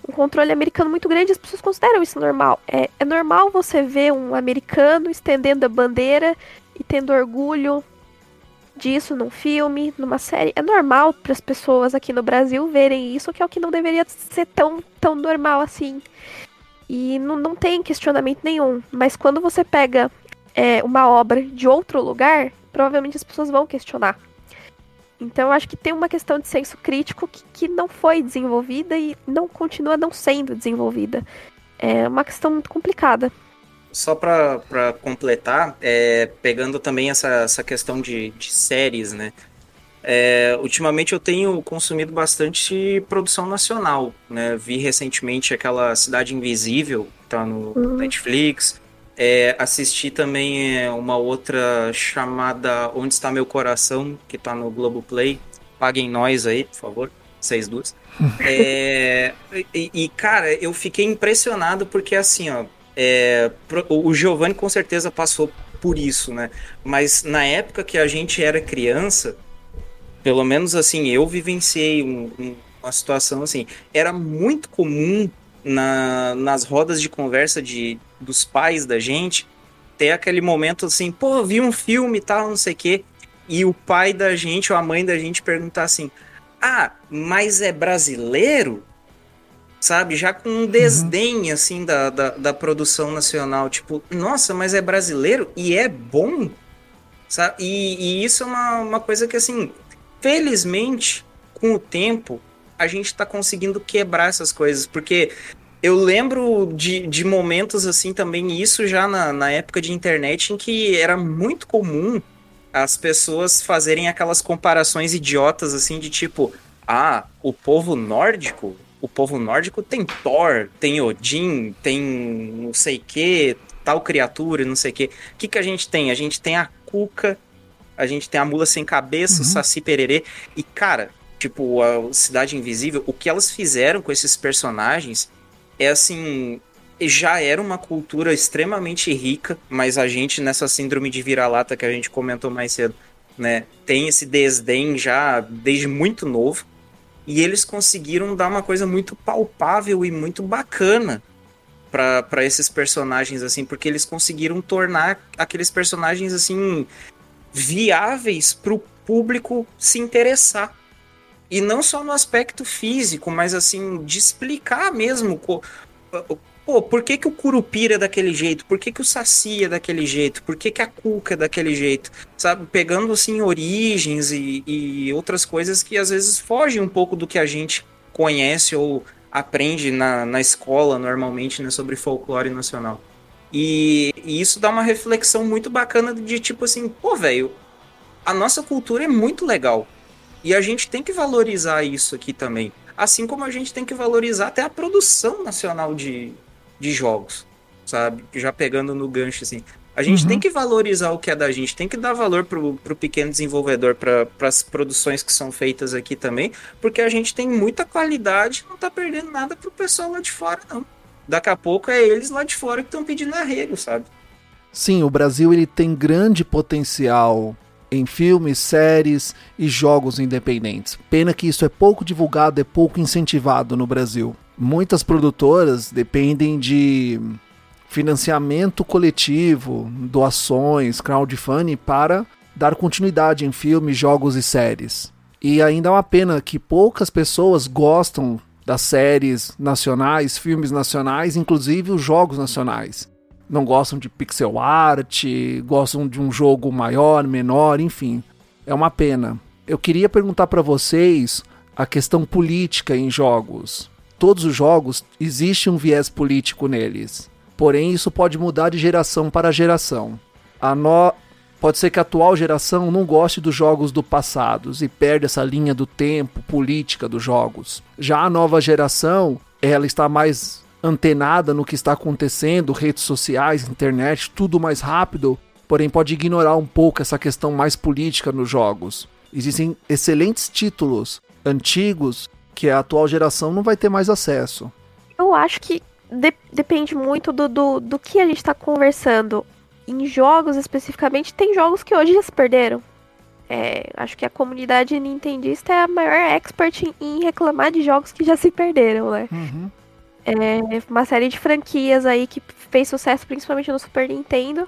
um, controle americano muito grande, as pessoas consideram isso normal. É, é normal você ver um americano estendendo a bandeira e tendo orgulho disso num filme, numa série. É normal para as pessoas aqui no Brasil verem isso, que é o que não deveria ser tão, tão normal assim. E não, não tem questionamento nenhum. Mas quando você pega é, uma obra de outro lugar, provavelmente as pessoas vão questionar. Então acho que tem uma questão de senso crítico que, que não foi desenvolvida e não continua não sendo desenvolvida. É uma questão muito complicada. Só para completar, é, pegando também essa, essa questão de, de séries, né? É, ultimamente eu tenho consumido bastante produção nacional, né? Vi recentemente aquela Cidade Invisível, que tá no uhum. Netflix. É, assisti também é, uma outra chamada Onde Está Meu Coração, que tá no Globoplay. Paguem nós aí, por favor, vocês duas. é, e, e, cara, eu fiquei impressionado porque assim, ó, é, o Giovanni com certeza passou por isso, né? Mas na época que a gente era criança, pelo menos assim, eu vivenciei um, um, uma situação assim. Era muito comum na, nas rodas de conversa de, dos pais da gente ter aquele momento assim, pô, vi um filme e tal, não sei o quê. E o pai da gente ou a mãe da gente perguntar assim: Ah, mas é brasileiro? Sabe? Já com um desdém, uhum. assim, da, da, da, produção nacional. Tipo, nossa, mas é brasileiro e é bom? Sabe? E, e isso é uma, uma coisa que, assim, felizmente, com o tempo, a gente está conseguindo quebrar essas coisas, porque eu lembro de, de momentos assim também, isso já na, na época de internet, em que era muito comum as pessoas fazerem aquelas comparações idiotas assim de tipo, ah, o povo nórdico, o povo nórdico tem Thor, tem Odin, tem não sei que, tal criatura, não sei que. O que que a gente tem? A gente tem a Cuca, a gente tem a Mula Sem Cabeça, uhum. o Saci Pererê. E, cara, tipo, a Cidade Invisível, o que elas fizeram com esses personagens é assim. Já era uma cultura extremamente rica, mas a gente, nessa síndrome de vira-lata que a gente comentou mais cedo, né, tem esse desdém já desde muito novo. E eles conseguiram dar uma coisa muito palpável e muito bacana para esses personagens, assim, porque eles conseguiram tornar aqueles personagens, assim, viáveis para o público se interessar. E não só no aspecto físico, mas assim, de explicar mesmo. Pô, por que, que o Curupira é daquele jeito? Por que, que o Saci é daquele jeito? Por que, que a Cuca é daquele jeito? Sabe? Pegando assim origens e, e outras coisas que às vezes fogem um pouco do que a gente conhece ou aprende na, na escola normalmente né, sobre folclore nacional. E, e, isso dá uma reflexão muito bacana de tipo assim, pô, velho, a nossa cultura é muito legal. E a gente tem que valorizar isso aqui também. Assim como a gente tem que valorizar até a produção nacional de, de jogos, sabe? Já pegando no gancho, assim. A gente uhum. tem que valorizar o que é da gente, tem que dar valor pro, pro pequeno desenvolvedor, para as produções que são feitas aqui também, porque a gente tem muita qualidade não tá perdendo nada pro pessoal lá de fora, não. Daqui a pouco é eles lá de fora que estão pedindo arrego, sabe? Sim, o Brasil ele tem grande potencial em filmes, séries e jogos independentes. Pena que isso é pouco divulgado, é pouco incentivado no Brasil. Muitas produtoras dependem de financiamento coletivo, doações, crowdfunding para dar continuidade em filmes, jogos e séries. E ainda é uma pena que poucas pessoas gostam das séries nacionais, filmes nacionais, inclusive os jogos nacionais. Não gostam de pixel art, gostam de um jogo maior, menor, enfim. É uma pena. Eu queria perguntar para vocês a questão política em jogos. Todos os jogos existe um viés político neles. Porém, isso pode mudar de geração para geração. A no... Pode ser que a atual geração não goste dos jogos do passado e perde essa linha do tempo política dos jogos. Já a nova geração, ela está mais antenada no que está acontecendo, redes sociais, internet, tudo mais rápido, porém pode ignorar um pouco essa questão mais política nos jogos. Existem excelentes títulos antigos que a atual geração não vai ter mais acesso. Eu acho que de depende muito do, do, do que a gente está conversando. Em jogos especificamente, tem jogos que hoje já se perderam. É, acho que a comunidade nintendista é a maior expert em, em reclamar de jogos que já se perderam, né? Uhum. É uma série de franquias aí que fez sucesso principalmente no Super Nintendo.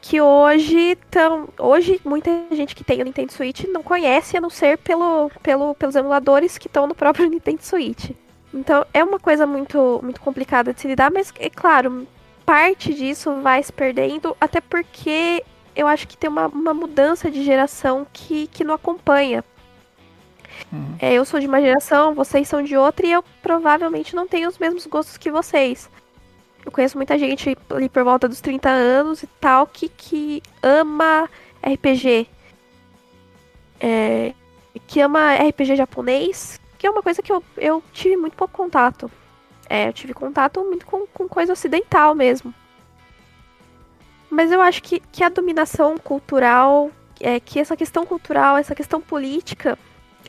Que hoje tão, hoje muita gente que tem o Nintendo Switch não conhece, a não ser pelo, pelo, pelos emuladores que estão no próprio Nintendo Switch. Então é uma coisa muito, muito complicada de se lidar, mas é claro, parte disso vai se perdendo, até porque eu acho que tem uma, uma mudança de geração que, que não acompanha. Uhum. É, eu sou de uma geração, vocês são de outra, e eu provavelmente não tenho os mesmos gostos que vocês. Eu conheço muita gente ali por volta dos 30 anos e tal que, que ama RPG. É, que ama RPG japonês, que é uma coisa que eu, eu tive muito pouco contato. É, eu tive contato muito com, com coisa ocidental mesmo. Mas eu acho que, que a dominação cultural, é, que essa questão cultural, essa questão política,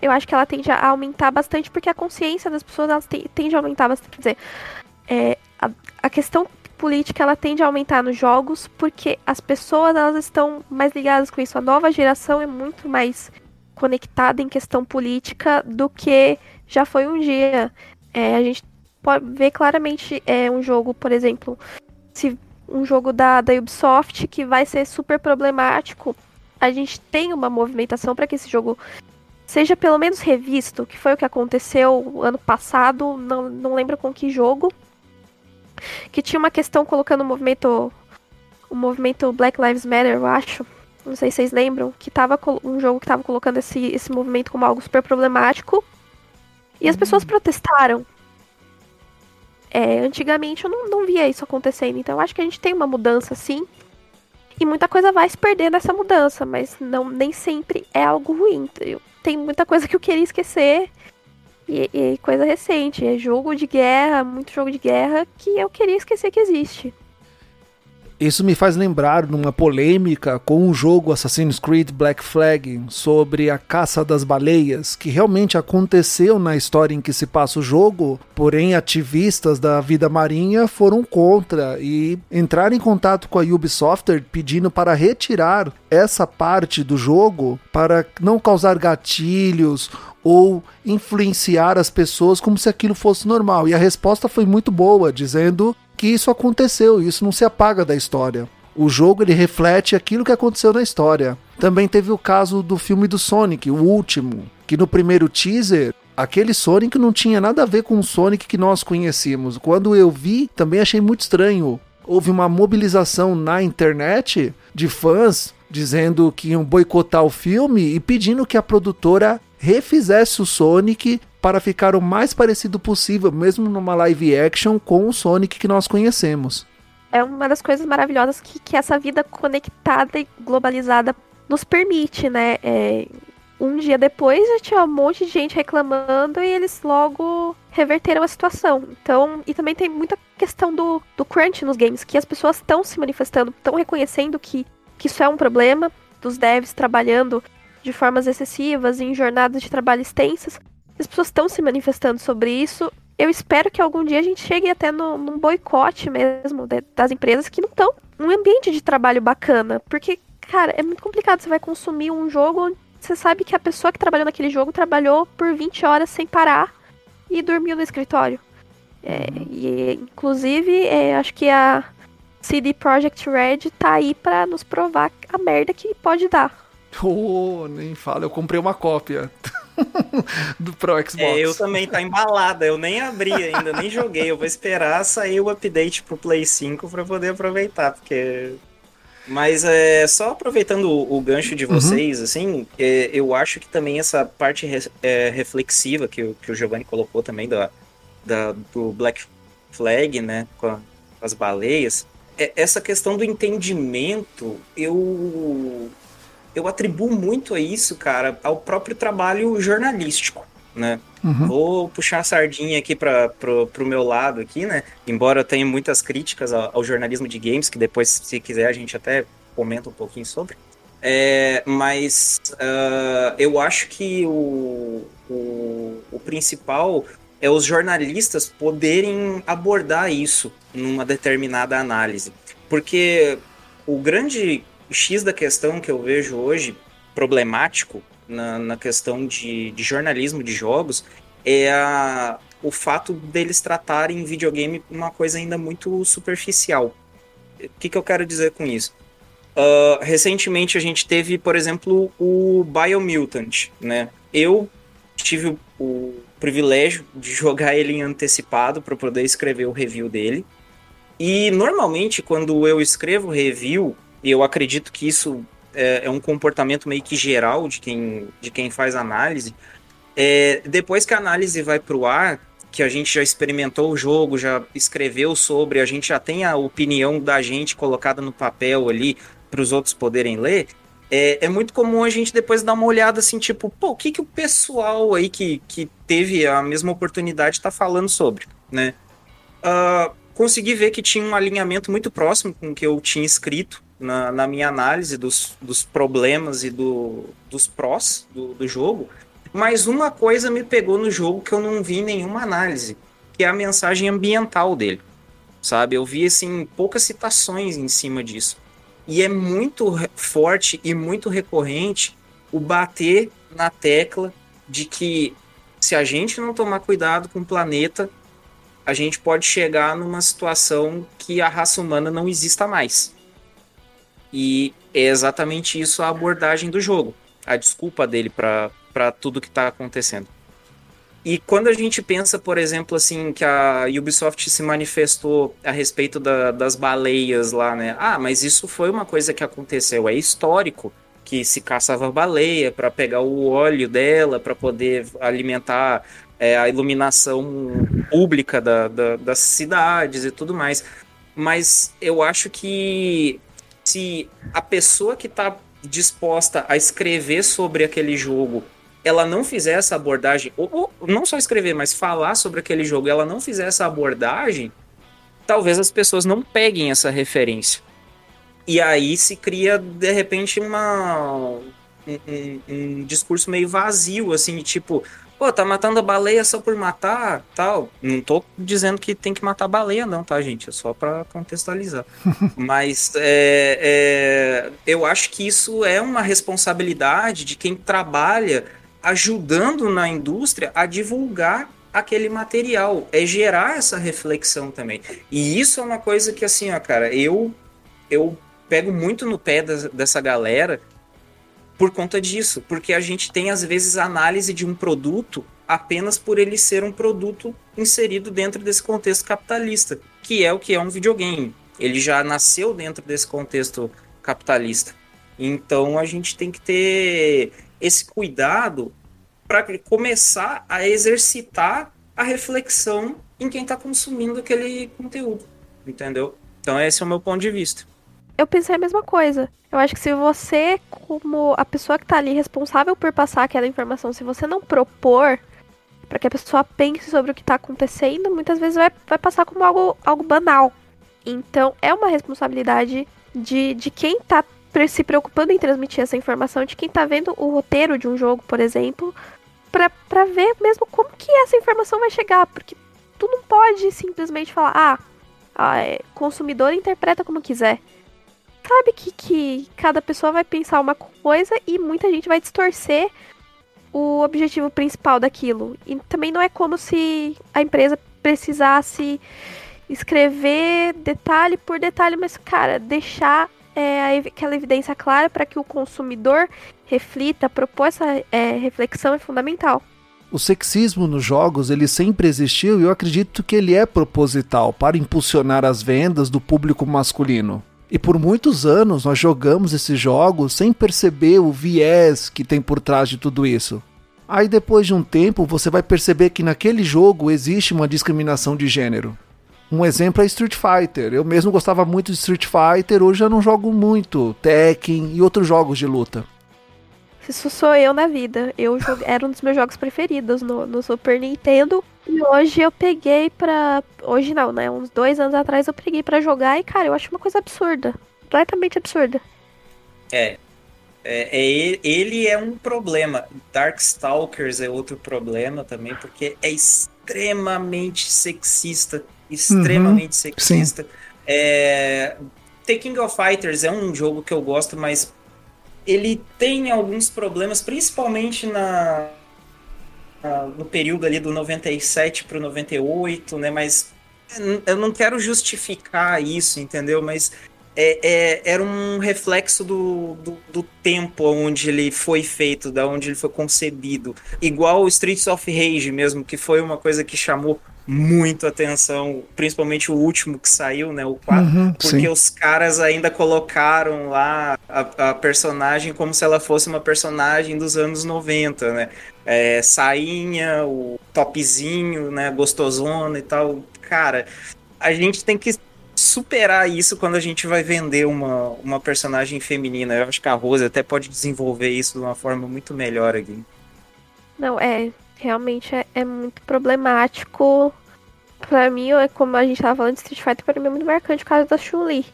eu acho que ela tende a aumentar bastante, porque a consciência das pessoas elas tende a aumentar bastante. Quer dizer, é, a, a questão política ela tende a aumentar nos jogos, porque as pessoas elas estão mais ligadas com isso. A nova geração é muito mais conectada em questão política do que já foi um dia. É, a gente pode ver claramente é, um jogo, por exemplo, se um jogo da, da Ubisoft que vai ser super problemático, a gente tem uma movimentação para que esse jogo seja pelo menos revisto, que foi o que aconteceu ano passado, não, não lembro com que jogo, que tinha uma questão colocando o movimento o movimento Black Lives Matter, eu acho, não sei se vocês lembram, que tava um jogo que tava colocando esse, esse movimento como algo super problemático. E as pessoas uhum. protestaram. É, antigamente eu não, não via isso acontecendo, então eu acho que a gente tem uma mudança sim. E muita coisa vai se perder nessa mudança, mas não nem sempre é algo ruim. Tem muita coisa que eu queria esquecer. E, e coisa recente. É jogo de guerra, muito jogo de guerra que eu queria esquecer que existe. Isso me faz lembrar numa polêmica com o jogo Assassin's Creed Black Flag sobre a caça das baleias, que realmente aconteceu na história em que se passa o jogo, porém ativistas da vida marinha foram contra e entraram em contato com a Ubisoft pedindo para retirar essa parte do jogo para não causar gatilhos ou influenciar as pessoas como se aquilo fosse normal. E a resposta foi muito boa, dizendo que isso aconteceu, isso não se apaga da história. O jogo ele reflete aquilo que aconteceu na história. Também teve o caso do filme do Sonic, o último, que no primeiro teaser aquele Sonic não tinha nada a ver com o Sonic que nós conhecíamos. Quando eu vi, também achei muito estranho. Houve uma mobilização na internet de fãs dizendo que iam boicotar o filme e pedindo que a produtora refizesse o Sonic para ficar o mais parecido possível, mesmo numa live action, com o Sonic que nós conhecemos. É uma das coisas maravilhosas que, que essa vida conectada e globalizada nos permite, né? É, um dia depois já tinha um monte de gente reclamando e eles logo reverteram a situação. Então, e também tem muita questão do, do crunch nos games, que as pessoas estão se manifestando, estão reconhecendo que, que isso é um problema, dos devs trabalhando de formas excessivas, em jornadas de trabalho extensas. As pessoas estão se manifestando sobre isso. Eu espero que algum dia a gente chegue até no, num boicote mesmo de, das empresas que não estão num ambiente de trabalho bacana. Porque, cara, é muito complicado. Você vai consumir um jogo onde você sabe que a pessoa que trabalhou naquele jogo trabalhou por 20 horas sem parar e dormiu no escritório. É, uhum. e, inclusive, é, acho que a CD Projekt Red tá aí para nos provar a merda que pode dar. Oh, nem fala, eu comprei uma cópia do Pro Xbox. É, eu também tá embalada, eu nem abri ainda, nem joguei. Eu vou esperar sair o update pro Play 5 para poder aproveitar, porque mas é, só aproveitando o, o gancho de uhum. vocês, uhum. assim, é, eu acho que também essa parte re, é, reflexiva que, que o Giovanni colocou também da, da, do Black Flag, né, com, a, com as baleias, é, essa questão do entendimento, eu, eu atribuo muito a isso, cara, ao próprio trabalho jornalístico, né? Uhum. Vou puxar a sardinha aqui para pro, pro meu lado aqui, né? Embora eu tenha muitas críticas ao, ao, jornalismo de games, que depois, se quiser, a gente até comenta um pouquinho sobre. É, mas uh, eu acho que o, o, o principal é os jornalistas poderem abordar isso numa determinada análise. Porque o grande X da questão que eu vejo hoje problemático na, na questão de, de, jornalismo de jogos é a, o fato deles tratarem videogame uma coisa ainda muito superficial. O que, que eu quero dizer com isso? Uh, recentemente a gente teve, por exemplo, o Biomutant, né? Eu tive o, o privilégio de jogar ele em antecipado para poder escrever o review dele. E normalmente quando eu escrevo review, eu acredito que isso é, é, um comportamento meio que geral de quem, de quem faz análise. É, depois que a análise vai para o ar, que a gente já experimentou o jogo, já escreveu sobre, a gente já tem a opinião da gente colocada no papel ali para os outros poderem ler. É, é, muito comum a gente depois dar uma olhada assim, tipo, pô, o que, que o pessoal aí que, que teve a mesma oportunidade está falando sobre, né? Uh, consegui ver que tinha um alinhamento muito próximo com o que eu tinha escrito na, na minha análise dos, dos problemas e do, dos prós do, do jogo, mas uma coisa me pegou no jogo que eu não vi nenhuma análise, que é a mensagem ambiental dele. Sabe? Eu vi assim poucas citações em cima disso. E é muito forte e muito recorrente o bater na tecla de que se a gente não tomar cuidado com o planeta, a gente pode chegar numa situação que a raça humana não exista mais. E é exatamente isso a abordagem do jogo, a desculpa dele para tudo que está acontecendo. E quando a gente pensa, por exemplo, assim, que a Ubisoft se manifestou a respeito da, das baleias lá, né? Ah, mas isso foi uma coisa que aconteceu, é histórico que se caçava baleia para pegar o óleo dela, para poder alimentar é, a iluminação pública da, da, das cidades e tudo mais. Mas eu acho que se a pessoa que está disposta a escrever sobre aquele jogo ela não fizer essa abordagem, ou, ou, não só escrever, mas falar sobre aquele jogo, ela não fizer essa abordagem, talvez as pessoas não peguem essa referência. E aí se cria, de repente, uma, um, discurso meio vazio, assim, tipo, pô, tá matando a baleia só por matar, tal. Não tô dizendo que tem que matar a baleia, não, tá, gente? É só para contextualizar. Mas é, é, eu acho que isso é uma responsabilidade de quem trabalha ajudando na indústria a divulgar aquele material, é gerar essa reflexão também. E isso é uma coisa que, assim, ó, cara, eu, eu pego muito no pé dessa galera por conta disso, porque a gente tem às vezes análise de um produto apenas por ele ser um produto inserido dentro desse contexto capitalista, que é o que é um videogame. Ele já nasceu dentro desse contexto capitalista. Então a gente tem que ter esse cuidado para começar a exercitar a reflexão em quem está consumindo aquele conteúdo, entendeu? Então esse é o meu ponto de vista. Eu pensei a mesma coisa. Eu acho que se você, como a pessoa que tá ali responsável por passar aquela informação, se você não propor para que a pessoa pense sobre o que tá acontecendo, muitas vezes vai, vai passar como algo, algo banal. Então, é uma responsabilidade de, de quem tá se preocupando em transmitir essa informação, de quem tá vendo o roteiro de um jogo, por exemplo, para ver mesmo como que essa informação vai chegar, porque tu não pode simplesmente falar, ah, é, consumidor interpreta como quiser. Sabe que, que cada pessoa vai pensar uma coisa e muita gente vai distorcer o objetivo principal daquilo. E também não é como se a empresa precisasse escrever detalhe por detalhe, mas, cara, deixar é, aquela evidência clara para que o consumidor reflita, propor essa é, reflexão é fundamental. O sexismo nos jogos ele sempre existiu e eu acredito que ele é proposital para impulsionar as vendas do público masculino. E por muitos anos nós jogamos esses jogos sem perceber o viés que tem por trás de tudo isso. Aí depois de um tempo você vai perceber que naquele jogo existe uma discriminação de gênero. Um exemplo é Street Fighter. Eu mesmo gostava muito de Street Fighter, hoje eu não jogo muito Tekken e outros jogos de luta. Isso sou eu na vida. Eu jogue... era um dos meus jogos preferidos no, no, Super Nintendo. E hoje eu peguei pra. Hoje não, né? Uns dois anos atrás eu peguei pra jogar e, cara, eu acho uma coisa absurda. Completamente absurda. É. é, é ele é um problema. Darkstalkers é outro problema também, porque é extremamente sexista. Extremamente uhum, sexista. Sim. É, The King of Fighters é um jogo que eu gosto, mas ele tem alguns problemas, principalmente na, na no período ali do 97 para o 98, né? Mas eu não quero justificar isso, entendeu? Mas é, é, era um reflexo do, do, do, tempo onde ele foi feito, da onde ele foi concebido. Igual o Streets of Rage mesmo, que foi uma coisa que chamou muito atenção, principalmente o último que saiu, né, o 4, uhum, porque sim. os caras ainda colocaram lá a, a, personagem como se ela fosse uma personagem dos anos 90, né, é, sainha, o topzinho, né, gostosona e tal, cara, a gente tem que superar isso quando a gente vai vender uma, uma personagem feminina, eu acho que a Rose até pode desenvolver isso de uma forma muito melhor aqui. Não, é, realmente é, é muito problemático. Pra mim, é como a gente tava falando de Street Fighter, pra mim é muito marcante por causa da Chun-Li.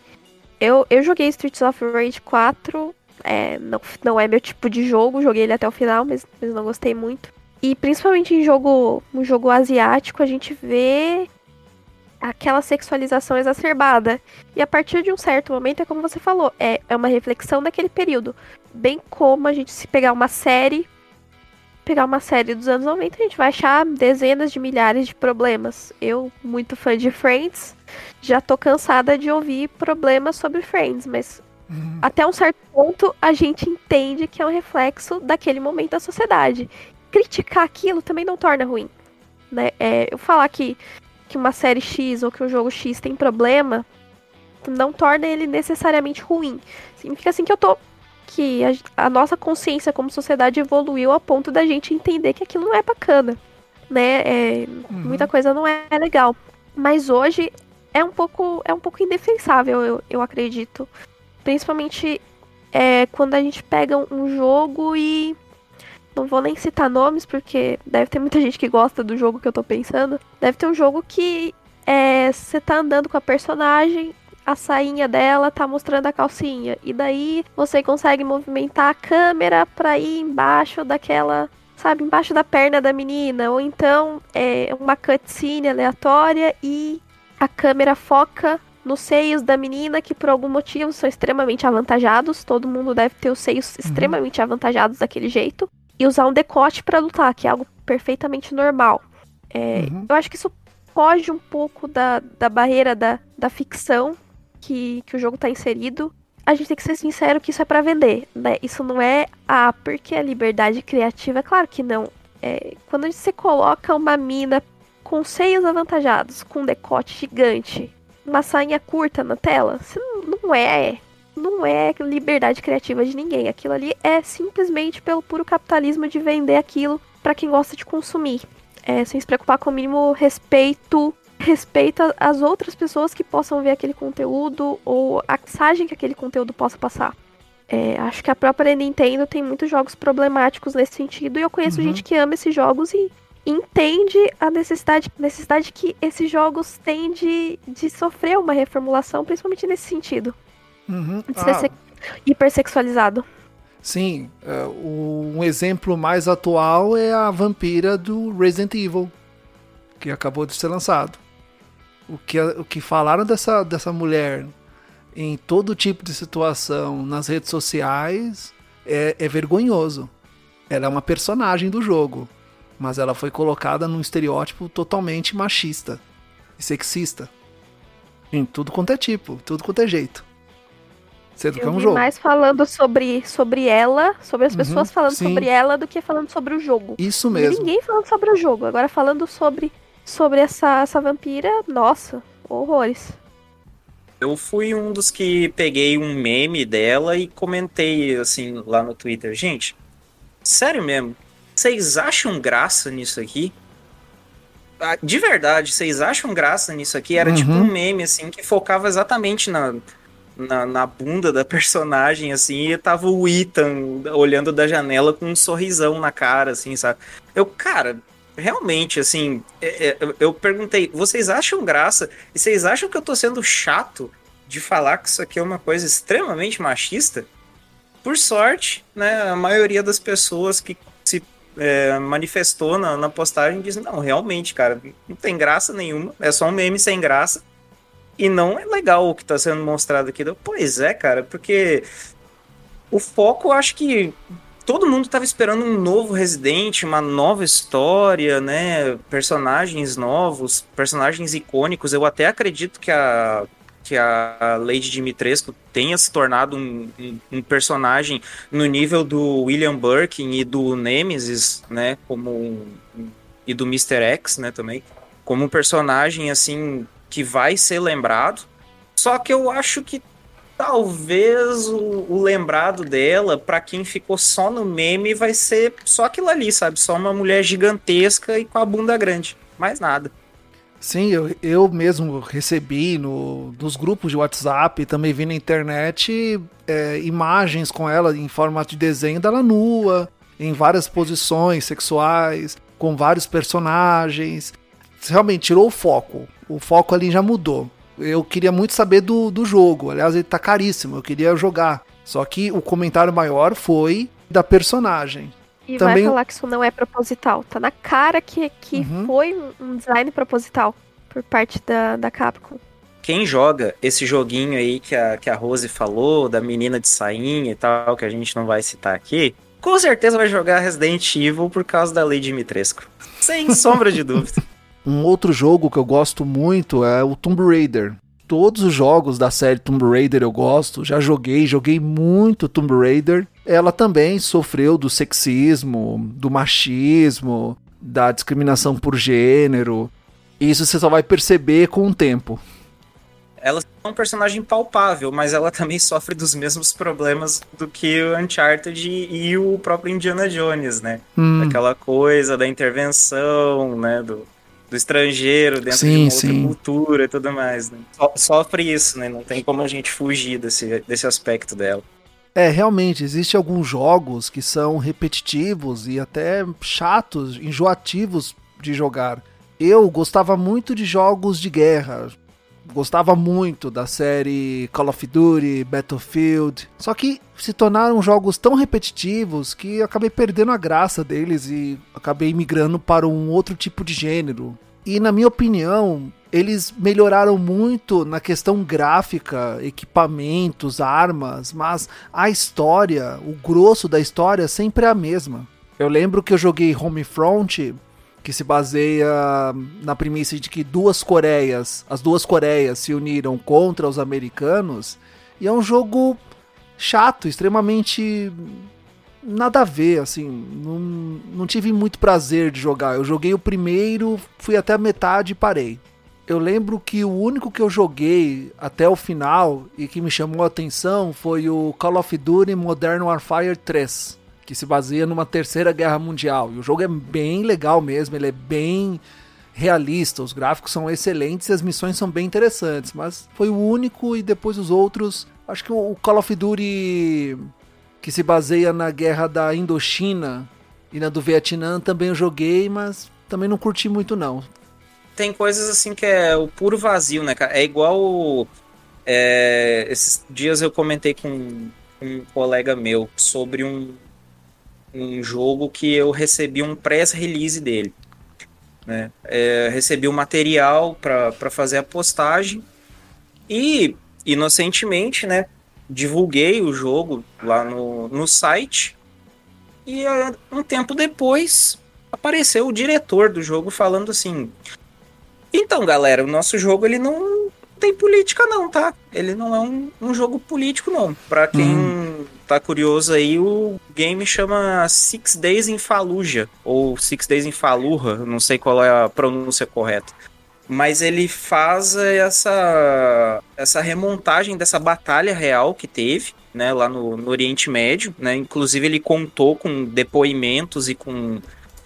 Eu, eu joguei Streets of Rage 4, é, não, não é meu tipo de jogo, joguei ele até o final, mas, mas não gostei muito. E principalmente em jogo, um jogo asiático, a gente vê aquela sexualização exacerbada. E a partir de um certo momento, é como você falou, é, é uma reflexão daquele período. Bem como a gente se pegar uma série pegar uma série dos anos 90, a gente vai achar dezenas de milhares de problemas. Eu, muito fã de Friends, já tô cansada de ouvir problemas sobre Friends, mas uhum. até um certo ponto a gente entende que é um reflexo daquele momento da sociedade. Criticar aquilo também não torna ruim. Né? É, eu falar que, que uma série X ou que um jogo X tem problema não torna ele necessariamente ruim. Significa assim que eu tô que a, a, nossa consciência como sociedade evoluiu a ponto da gente entender que aquilo não é bacana, né? É, uhum. Muita coisa não é legal. Mas hoje é um pouco, é um pouco indefensável, eu, eu acredito. Principalmente é, quando a gente pega um jogo e. Não vou nem citar nomes, porque deve ter muita gente que gosta do jogo que eu tô pensando. Deve ter um jogo que é, você tá andando com a personagem, a sainha dela tá mostrando a calcinha. E daí você consegue movimentar a câmera pra ir embaixo daquela. Sabe, embaixo da perna da menina. Ou então é uma cutscene aleatória e a câmera foca nos seios da menina que por algum motivo são extremamente avantajados. Todo mundo deve ter os seios uhum. extremamente avantajados daquele jeito. E usar um decote para lutar, que é algo perfeitamente normal. É, uhum. Eu acho que isso foge um pouco da, da barreira da, da ficção que, que o jogo tá inserido, a gente tem que ser sincero que isso é para vender, né? Isso não é, ah, porque a liberdade criativa, é claro que não. É, quando você coloca uma mina com seios avantajados, com um decote gigante, uma sainha curta na tela, isso não é, não é liberdade criativa de ninguém. Aquilo ali é simplesmente pelo puro capitalismo de vender aquilo para quem gosta de consumir. É, sem se preocupar com o mínimo respeito respeita as outras pessoas que possam ver aquele conteúdo ou a mensagem que aquele conteúdo possa passar. É, acho que a própria Nintendo tem muitos jogos problemáticos nesse sentido e eu conheço Uhum. gente que ama esses jogos e entende a necessidade, necessidade que esses jogos têm de, de sofrer uma reformulação, principalmente nesse sentido, Uhum. de ser Ah, se- hipersexualizado. sim, é, um exemplo mais atual é a vampira do Resident Evil, que acabou de ser lançado. O que, o que falaram dessa, dessa mulher em todo tipo de situação nas redes sociais é, é vergonhoso. Ela é uma personagem do jogo, mas ela foi colocada num estereótipo totalmente machista e sexista. Em tudo quanto é tipo, tudo quanto é jeito. Sendo que é um jogo. mais falando sobre, sobre ela, sobre as Uhum, pessoas falando sim. sobre ela do que falando sobre o jogo. Isso mesmo. Ninguém falando sobre o jogo. Agora falando sobre, sobre essa, essa vampira, nossa, horrores. Eu fui um dos que peguei um meme dela e comentei assim lá no Twitter. Gente, sério mesmo, vocês acham graça nisso aqui? Ah, De verdade, vocês acham graça nisso aqui? Era tipo Uhum. um meme assim que focava exatamente na, na, na bunda da personagem, assim, e tava o Ethan olhando da janela com um sorrisão na cara, assim, sabe? Eu, cara, realmente, assim, é- é, eu- perguntei, vocês acham graça? E vocês acham que eu tô sendo chato de falar que isso aqui é uma coisa extremamente machista? Por sorte, né, a maioria das pessoas que se é, manifestou na, na postagem diz, não, realmente, cara, não tem graça nenhuma, é só um meme sem graça. E não é legal o que tá sendo mostrado aqui. Pois é, cara, porque o foco, acho que todo mundo tava esperando um novo Resident, uma nova história, né? Personagens novos, personagens icônicos. Eu até acredito que a que a Lady Dimitrescu tenha se tornado um, um, um personagem no nível do William Birkin e do Nemesis, né? Como um, e do Mr. X, né? Também como um personagem assim que vai ser lembrado. Só que eu acho que talvez o, o lembrado dela, pra quem ficou só no meme, vai ser só aquilo ali, sabe? Só uma mulher gigantesca e com a bunda grande. Mais nada. Sim, eu, eu mesmo recebi no, nos grupos de WhatsApp, também vi na internet é, imagens com ela em formato de desenho dela nua, em várias posições sexuais, com vários personagens. Realmente tirou o foco. O foco ali já mudou. Eu queria muito saber do, do jogo. Aliás, ele tá caríssimo. Eu queria jogar. Só que o comentário maior foi da personagem. E Também- vai falar que isso não é proposital. Tá na cara que, que Uhum. foi um- design proposital por parte da, da Capcom. Quem joga esse joguinho aí que a, que a Rose falou, da menina de sainha e tal, que a gente não vai citar aqui, com certeza vai jogar Resident Evil por causa da Lady Dimitrescu. Sem sombra de dúvida. Um outro jogo que eu gosto muito é o Tomb Raider. Todos os jogos da série Tomb Raider eu gosto, já joguei, joguei muito Tomb Raider. Ela também sofreu do sexismo, do machismo, da discriminação por gênero. Isso você só vai perceber com o tempo. Ela é um personagem palpável, mas ela também sofre dos mesmos problemas do que o Uncharted e o próprio Indiana Jones, né? Hum, Aquela coisa da intervenção, né? Do, do estrangeiro dentro Sim, de uma sim. outra cultura e tudo mais. Né? So- Sofre isso, né? Não tem como a gente fugir desse, desse aspecto dela. É, realmente, existem alguns jogos que são repetitivos e até chatos, enjoativos de jogar. Eu gostava muito de jogos de guerra. Gostava muito da série Call of Duty, Battlefield. Só que se tornaram jogos tão repetitivos que eu acabei perdendo a graça deles e acabei migrando para um outro tipo de gênero. E na minha opinião, eles melhoraram muito na questão gráfica, equipamentos, armas, mas a história, o grosso da história sempre é a mesma. Eu lembro que eu joguei Homefront, que se baseia na premissa de que duas Coreias, as duas Coreias se uniram contra os americanos, e é um jogo chato, extremamente nada a ver, assim, não, não tive muito prazer de jogar. Eu joguei o primeiro, fui até a metade e parei. Eu lembro que o único que eu joguei até o final e que me chamou a atenção foi o Call of Duty Modern Warfare 3, que se baseia numa terceira guerra mundial. E o jogo é bem legal mesmo, ele é bem realista, os gráficos são excelentes e as missões são bem interessantes, mas foi o único e depois os outros. Acho que o Call of Duty que se baseia na guerra da Indochina e na do Vietnã também eu joguei, mas também não curti muito não. Tem coisas assim que é o puro vazio, né, cara? É igual. É, esses dias eu comentei com um colega meu sobre um, um jogo que eu recebi um press release dele. Né? É, recebi o material para fazer a postagem e, inocentemente, né, divulguei o jogo lá no, no site. E um tempo depois apareceu o diretor do jogo falando assim: Então, galera, o nosso jogo ele não tem política, não, tá? Ele não é um, um jogo político, não. Pra quem hum. Tá curioso aí, o game chama Six Days in Fallujah, ou Six Days in Fallujah, não sei qual é a pronúncia correta. Mas ele faz essa, essa remontagem dessa batalha real que teve, né, lá no, no Oriente Médio, né? Inclusive ele contou com depoimentos e com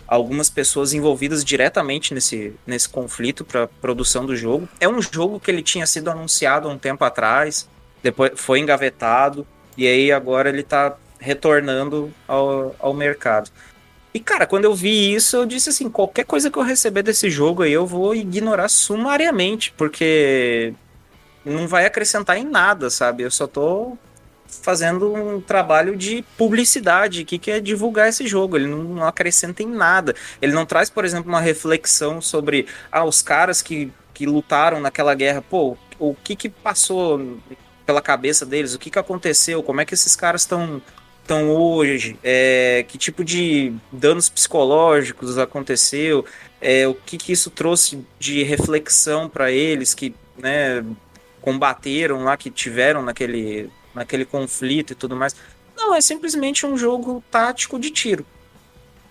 algumas pessoas envolvidas diretamente nesse, nesse conflito para produção do jogo. É um jogo que ele tinha sido anunciado há um tempo atrás, depois foi engavetado e aí agora ele está retornando ao, ao mercado. E cara, quando eu vi isso, eu disse assim, qualquer coisa que eu receber desse jogo aí eu vou ignorar sumariamente, porque não vai acrescentar em nada, sabe? Eu só tô fazendo um trabalho de publicidade, que, que é divulgar esse jogo. Ele não, não, acrescenta em nada. Ele não traz, por exemplo, uma reflexão sobre ah, os caras que, que lutaram naquela guerra. Pô, o que, que passou pela cabeça deles? O que, que aconteceu? Como é que esses caras estão estão hoje? É, que tipo de danos psicológicos aconteceu? É, o que, que isso trouxe de reflexão para eles que né, combateram lá, que tiveram naquele naquele conflito e tudo mais. Não, é simplesmente um jogo tático de tiro.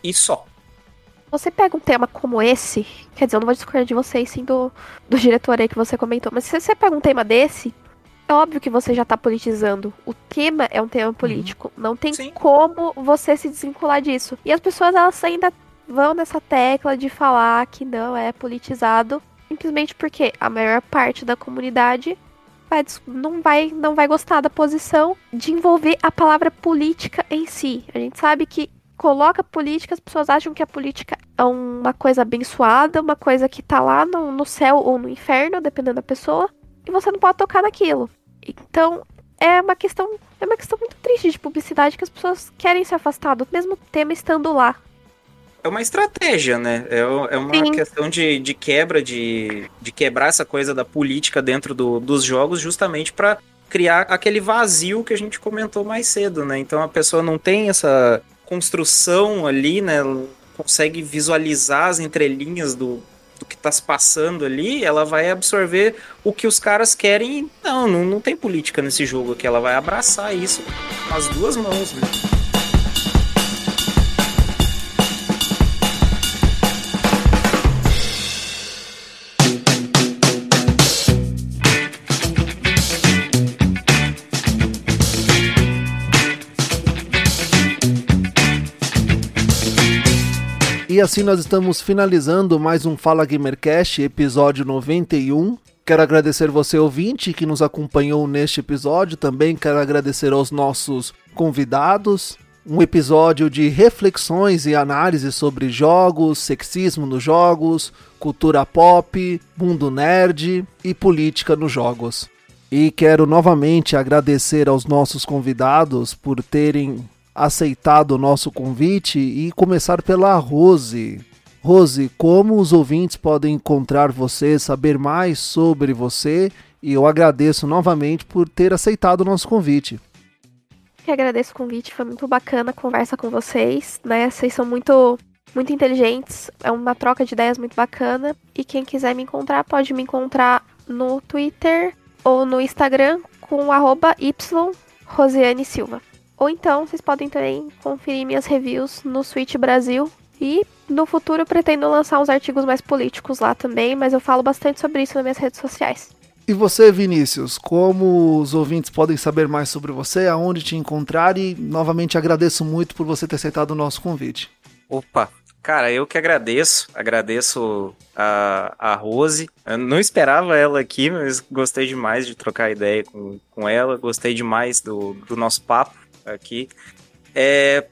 E só. Você pega um tema como esse, quer dizer, eu não vou discordar de vocês, sim, do, do diretor aí que você comentou, mas se você pega um tema desse, é óbvio que você já tá politizando. O tema é um tema político. Uhum. Não tem sim. como você se desvincular disso. E as pessoas, elas ainda vão nessa tecla de falar que não é politizado, simplesmente porque a maior parte da comunidade vai, não, vai, não vai gostar da posição de envolver a palavra política em si. A gente sabe que coloca política, as pessoas acham que a política é uma coisa abençoada, uma coisa que tá lá no, no céu ou no inferno, dependendo da pessoa, e você não pode tocar naquilo. Então, é uma questão, é uma questão muito triste de publicidade que as pessoas querem se afastar do mesmo tema estando lá é uma estratégia, né? É, é uma Sim. questão de, de quebra, de, de quebrar essa coisa da política dentro do, dos jogos, justamente para criar aquele vazio que a gente comentou mais cedo, né? Então a pessoa não tem essa construção ali, né? Consegue visualizar as entrelinhas do, está se passando ali, ela vai absorver o que os caras querem. Não, não, não tem política nesse jogo aqui. Ela vai abraçar isso com as duas mãos, né? E assim nós estamos finalizando mais um Fala Gamercast, episódio 91. Quero agradecer você, ouvinte, que nos acompanhou neste episódio. Também quero agradecer aos nossos convidados. Um episódio de reflexões e análises sobre jogos, sexismo nos jogos, cultura pop, mundo nerd e política nos jogos. E quero novamente agradecer aos nossos convidados por terem aceitado o nosso convite e começar pela Rose. Rose, como os ouvintes podem encontrar você, saber mais sobre você? E eu agradeço novamente por ter aceitado o nosso convite. Eu agradeço o convite, foi muito bacana a conversa com vocês, né? Vocês são muito muito inteligentes, é uma troca de ideias muito bacana. E quem quiser me encontrar, pode me encontrar no Twitter ou no Instagram com arroba Silva. Ou então vocês podem também conferir minhas reviews no Switch Brasil. E no futuro eu pretendo lançar uns artigos mais políticos lá também, mas eu falo bastante sobre isso nas minhas redes sociais. E você, Vinícius, como os ouvintes podem saber mais sobre você, aonde te encontrar e novamente agradeço muito por você ter aceitado o nosso convite. Opa, Cara, eu que agradeço, agradeço a, a Rose. Eu não esperava ela aqui, mas gostei demais de trocar ideia com, com ela, gostei demais do, do nosso papo aqui. É,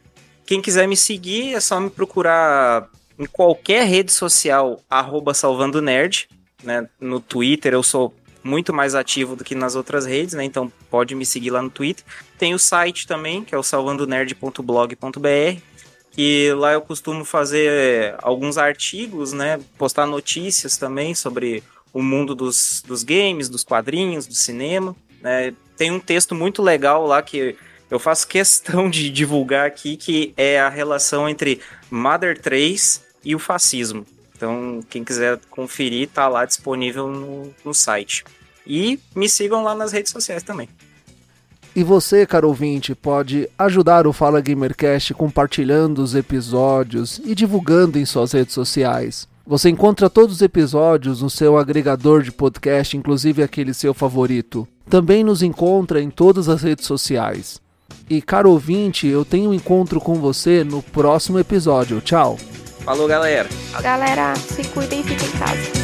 quem quiser me seguir, é só me procurar em qualquer rede social, arroba salvando nerd, né? No Twitter eu sou muito mais ativo do que nas outras redes, né? Então pode me seguir lá no Twitter. Tem o site também, que é o salvandonerd.blog.br, que lá eu costumo fazer alguns artigos, né? Postar notícias também sobre o mundo dos, dos games, dos quadrinhos, do cinema. Né? Tem um texto muito legal lá que eu faço questão de divulgar aqui, que é a relação entre Mother 3 e o fascismo. Então, quem quiser conferir, tá lá disponível no, no site. E me sigam lá nas redes sociais também. E você, caro ouvinte, pode ajudar o Fala Gamercast compartilhando os episódios e divulgando em suas redes sociais. Você encontra todos os episódios no seu agregador de podcast, inclusive aquele seu favorito. Também nos encontra em todas as redes sociais. E, caro ouvinte, eu tenho um encontro com você no próximo episódio. Tchau! Falou, galera. Galera, se cuidem e fiquem em casa.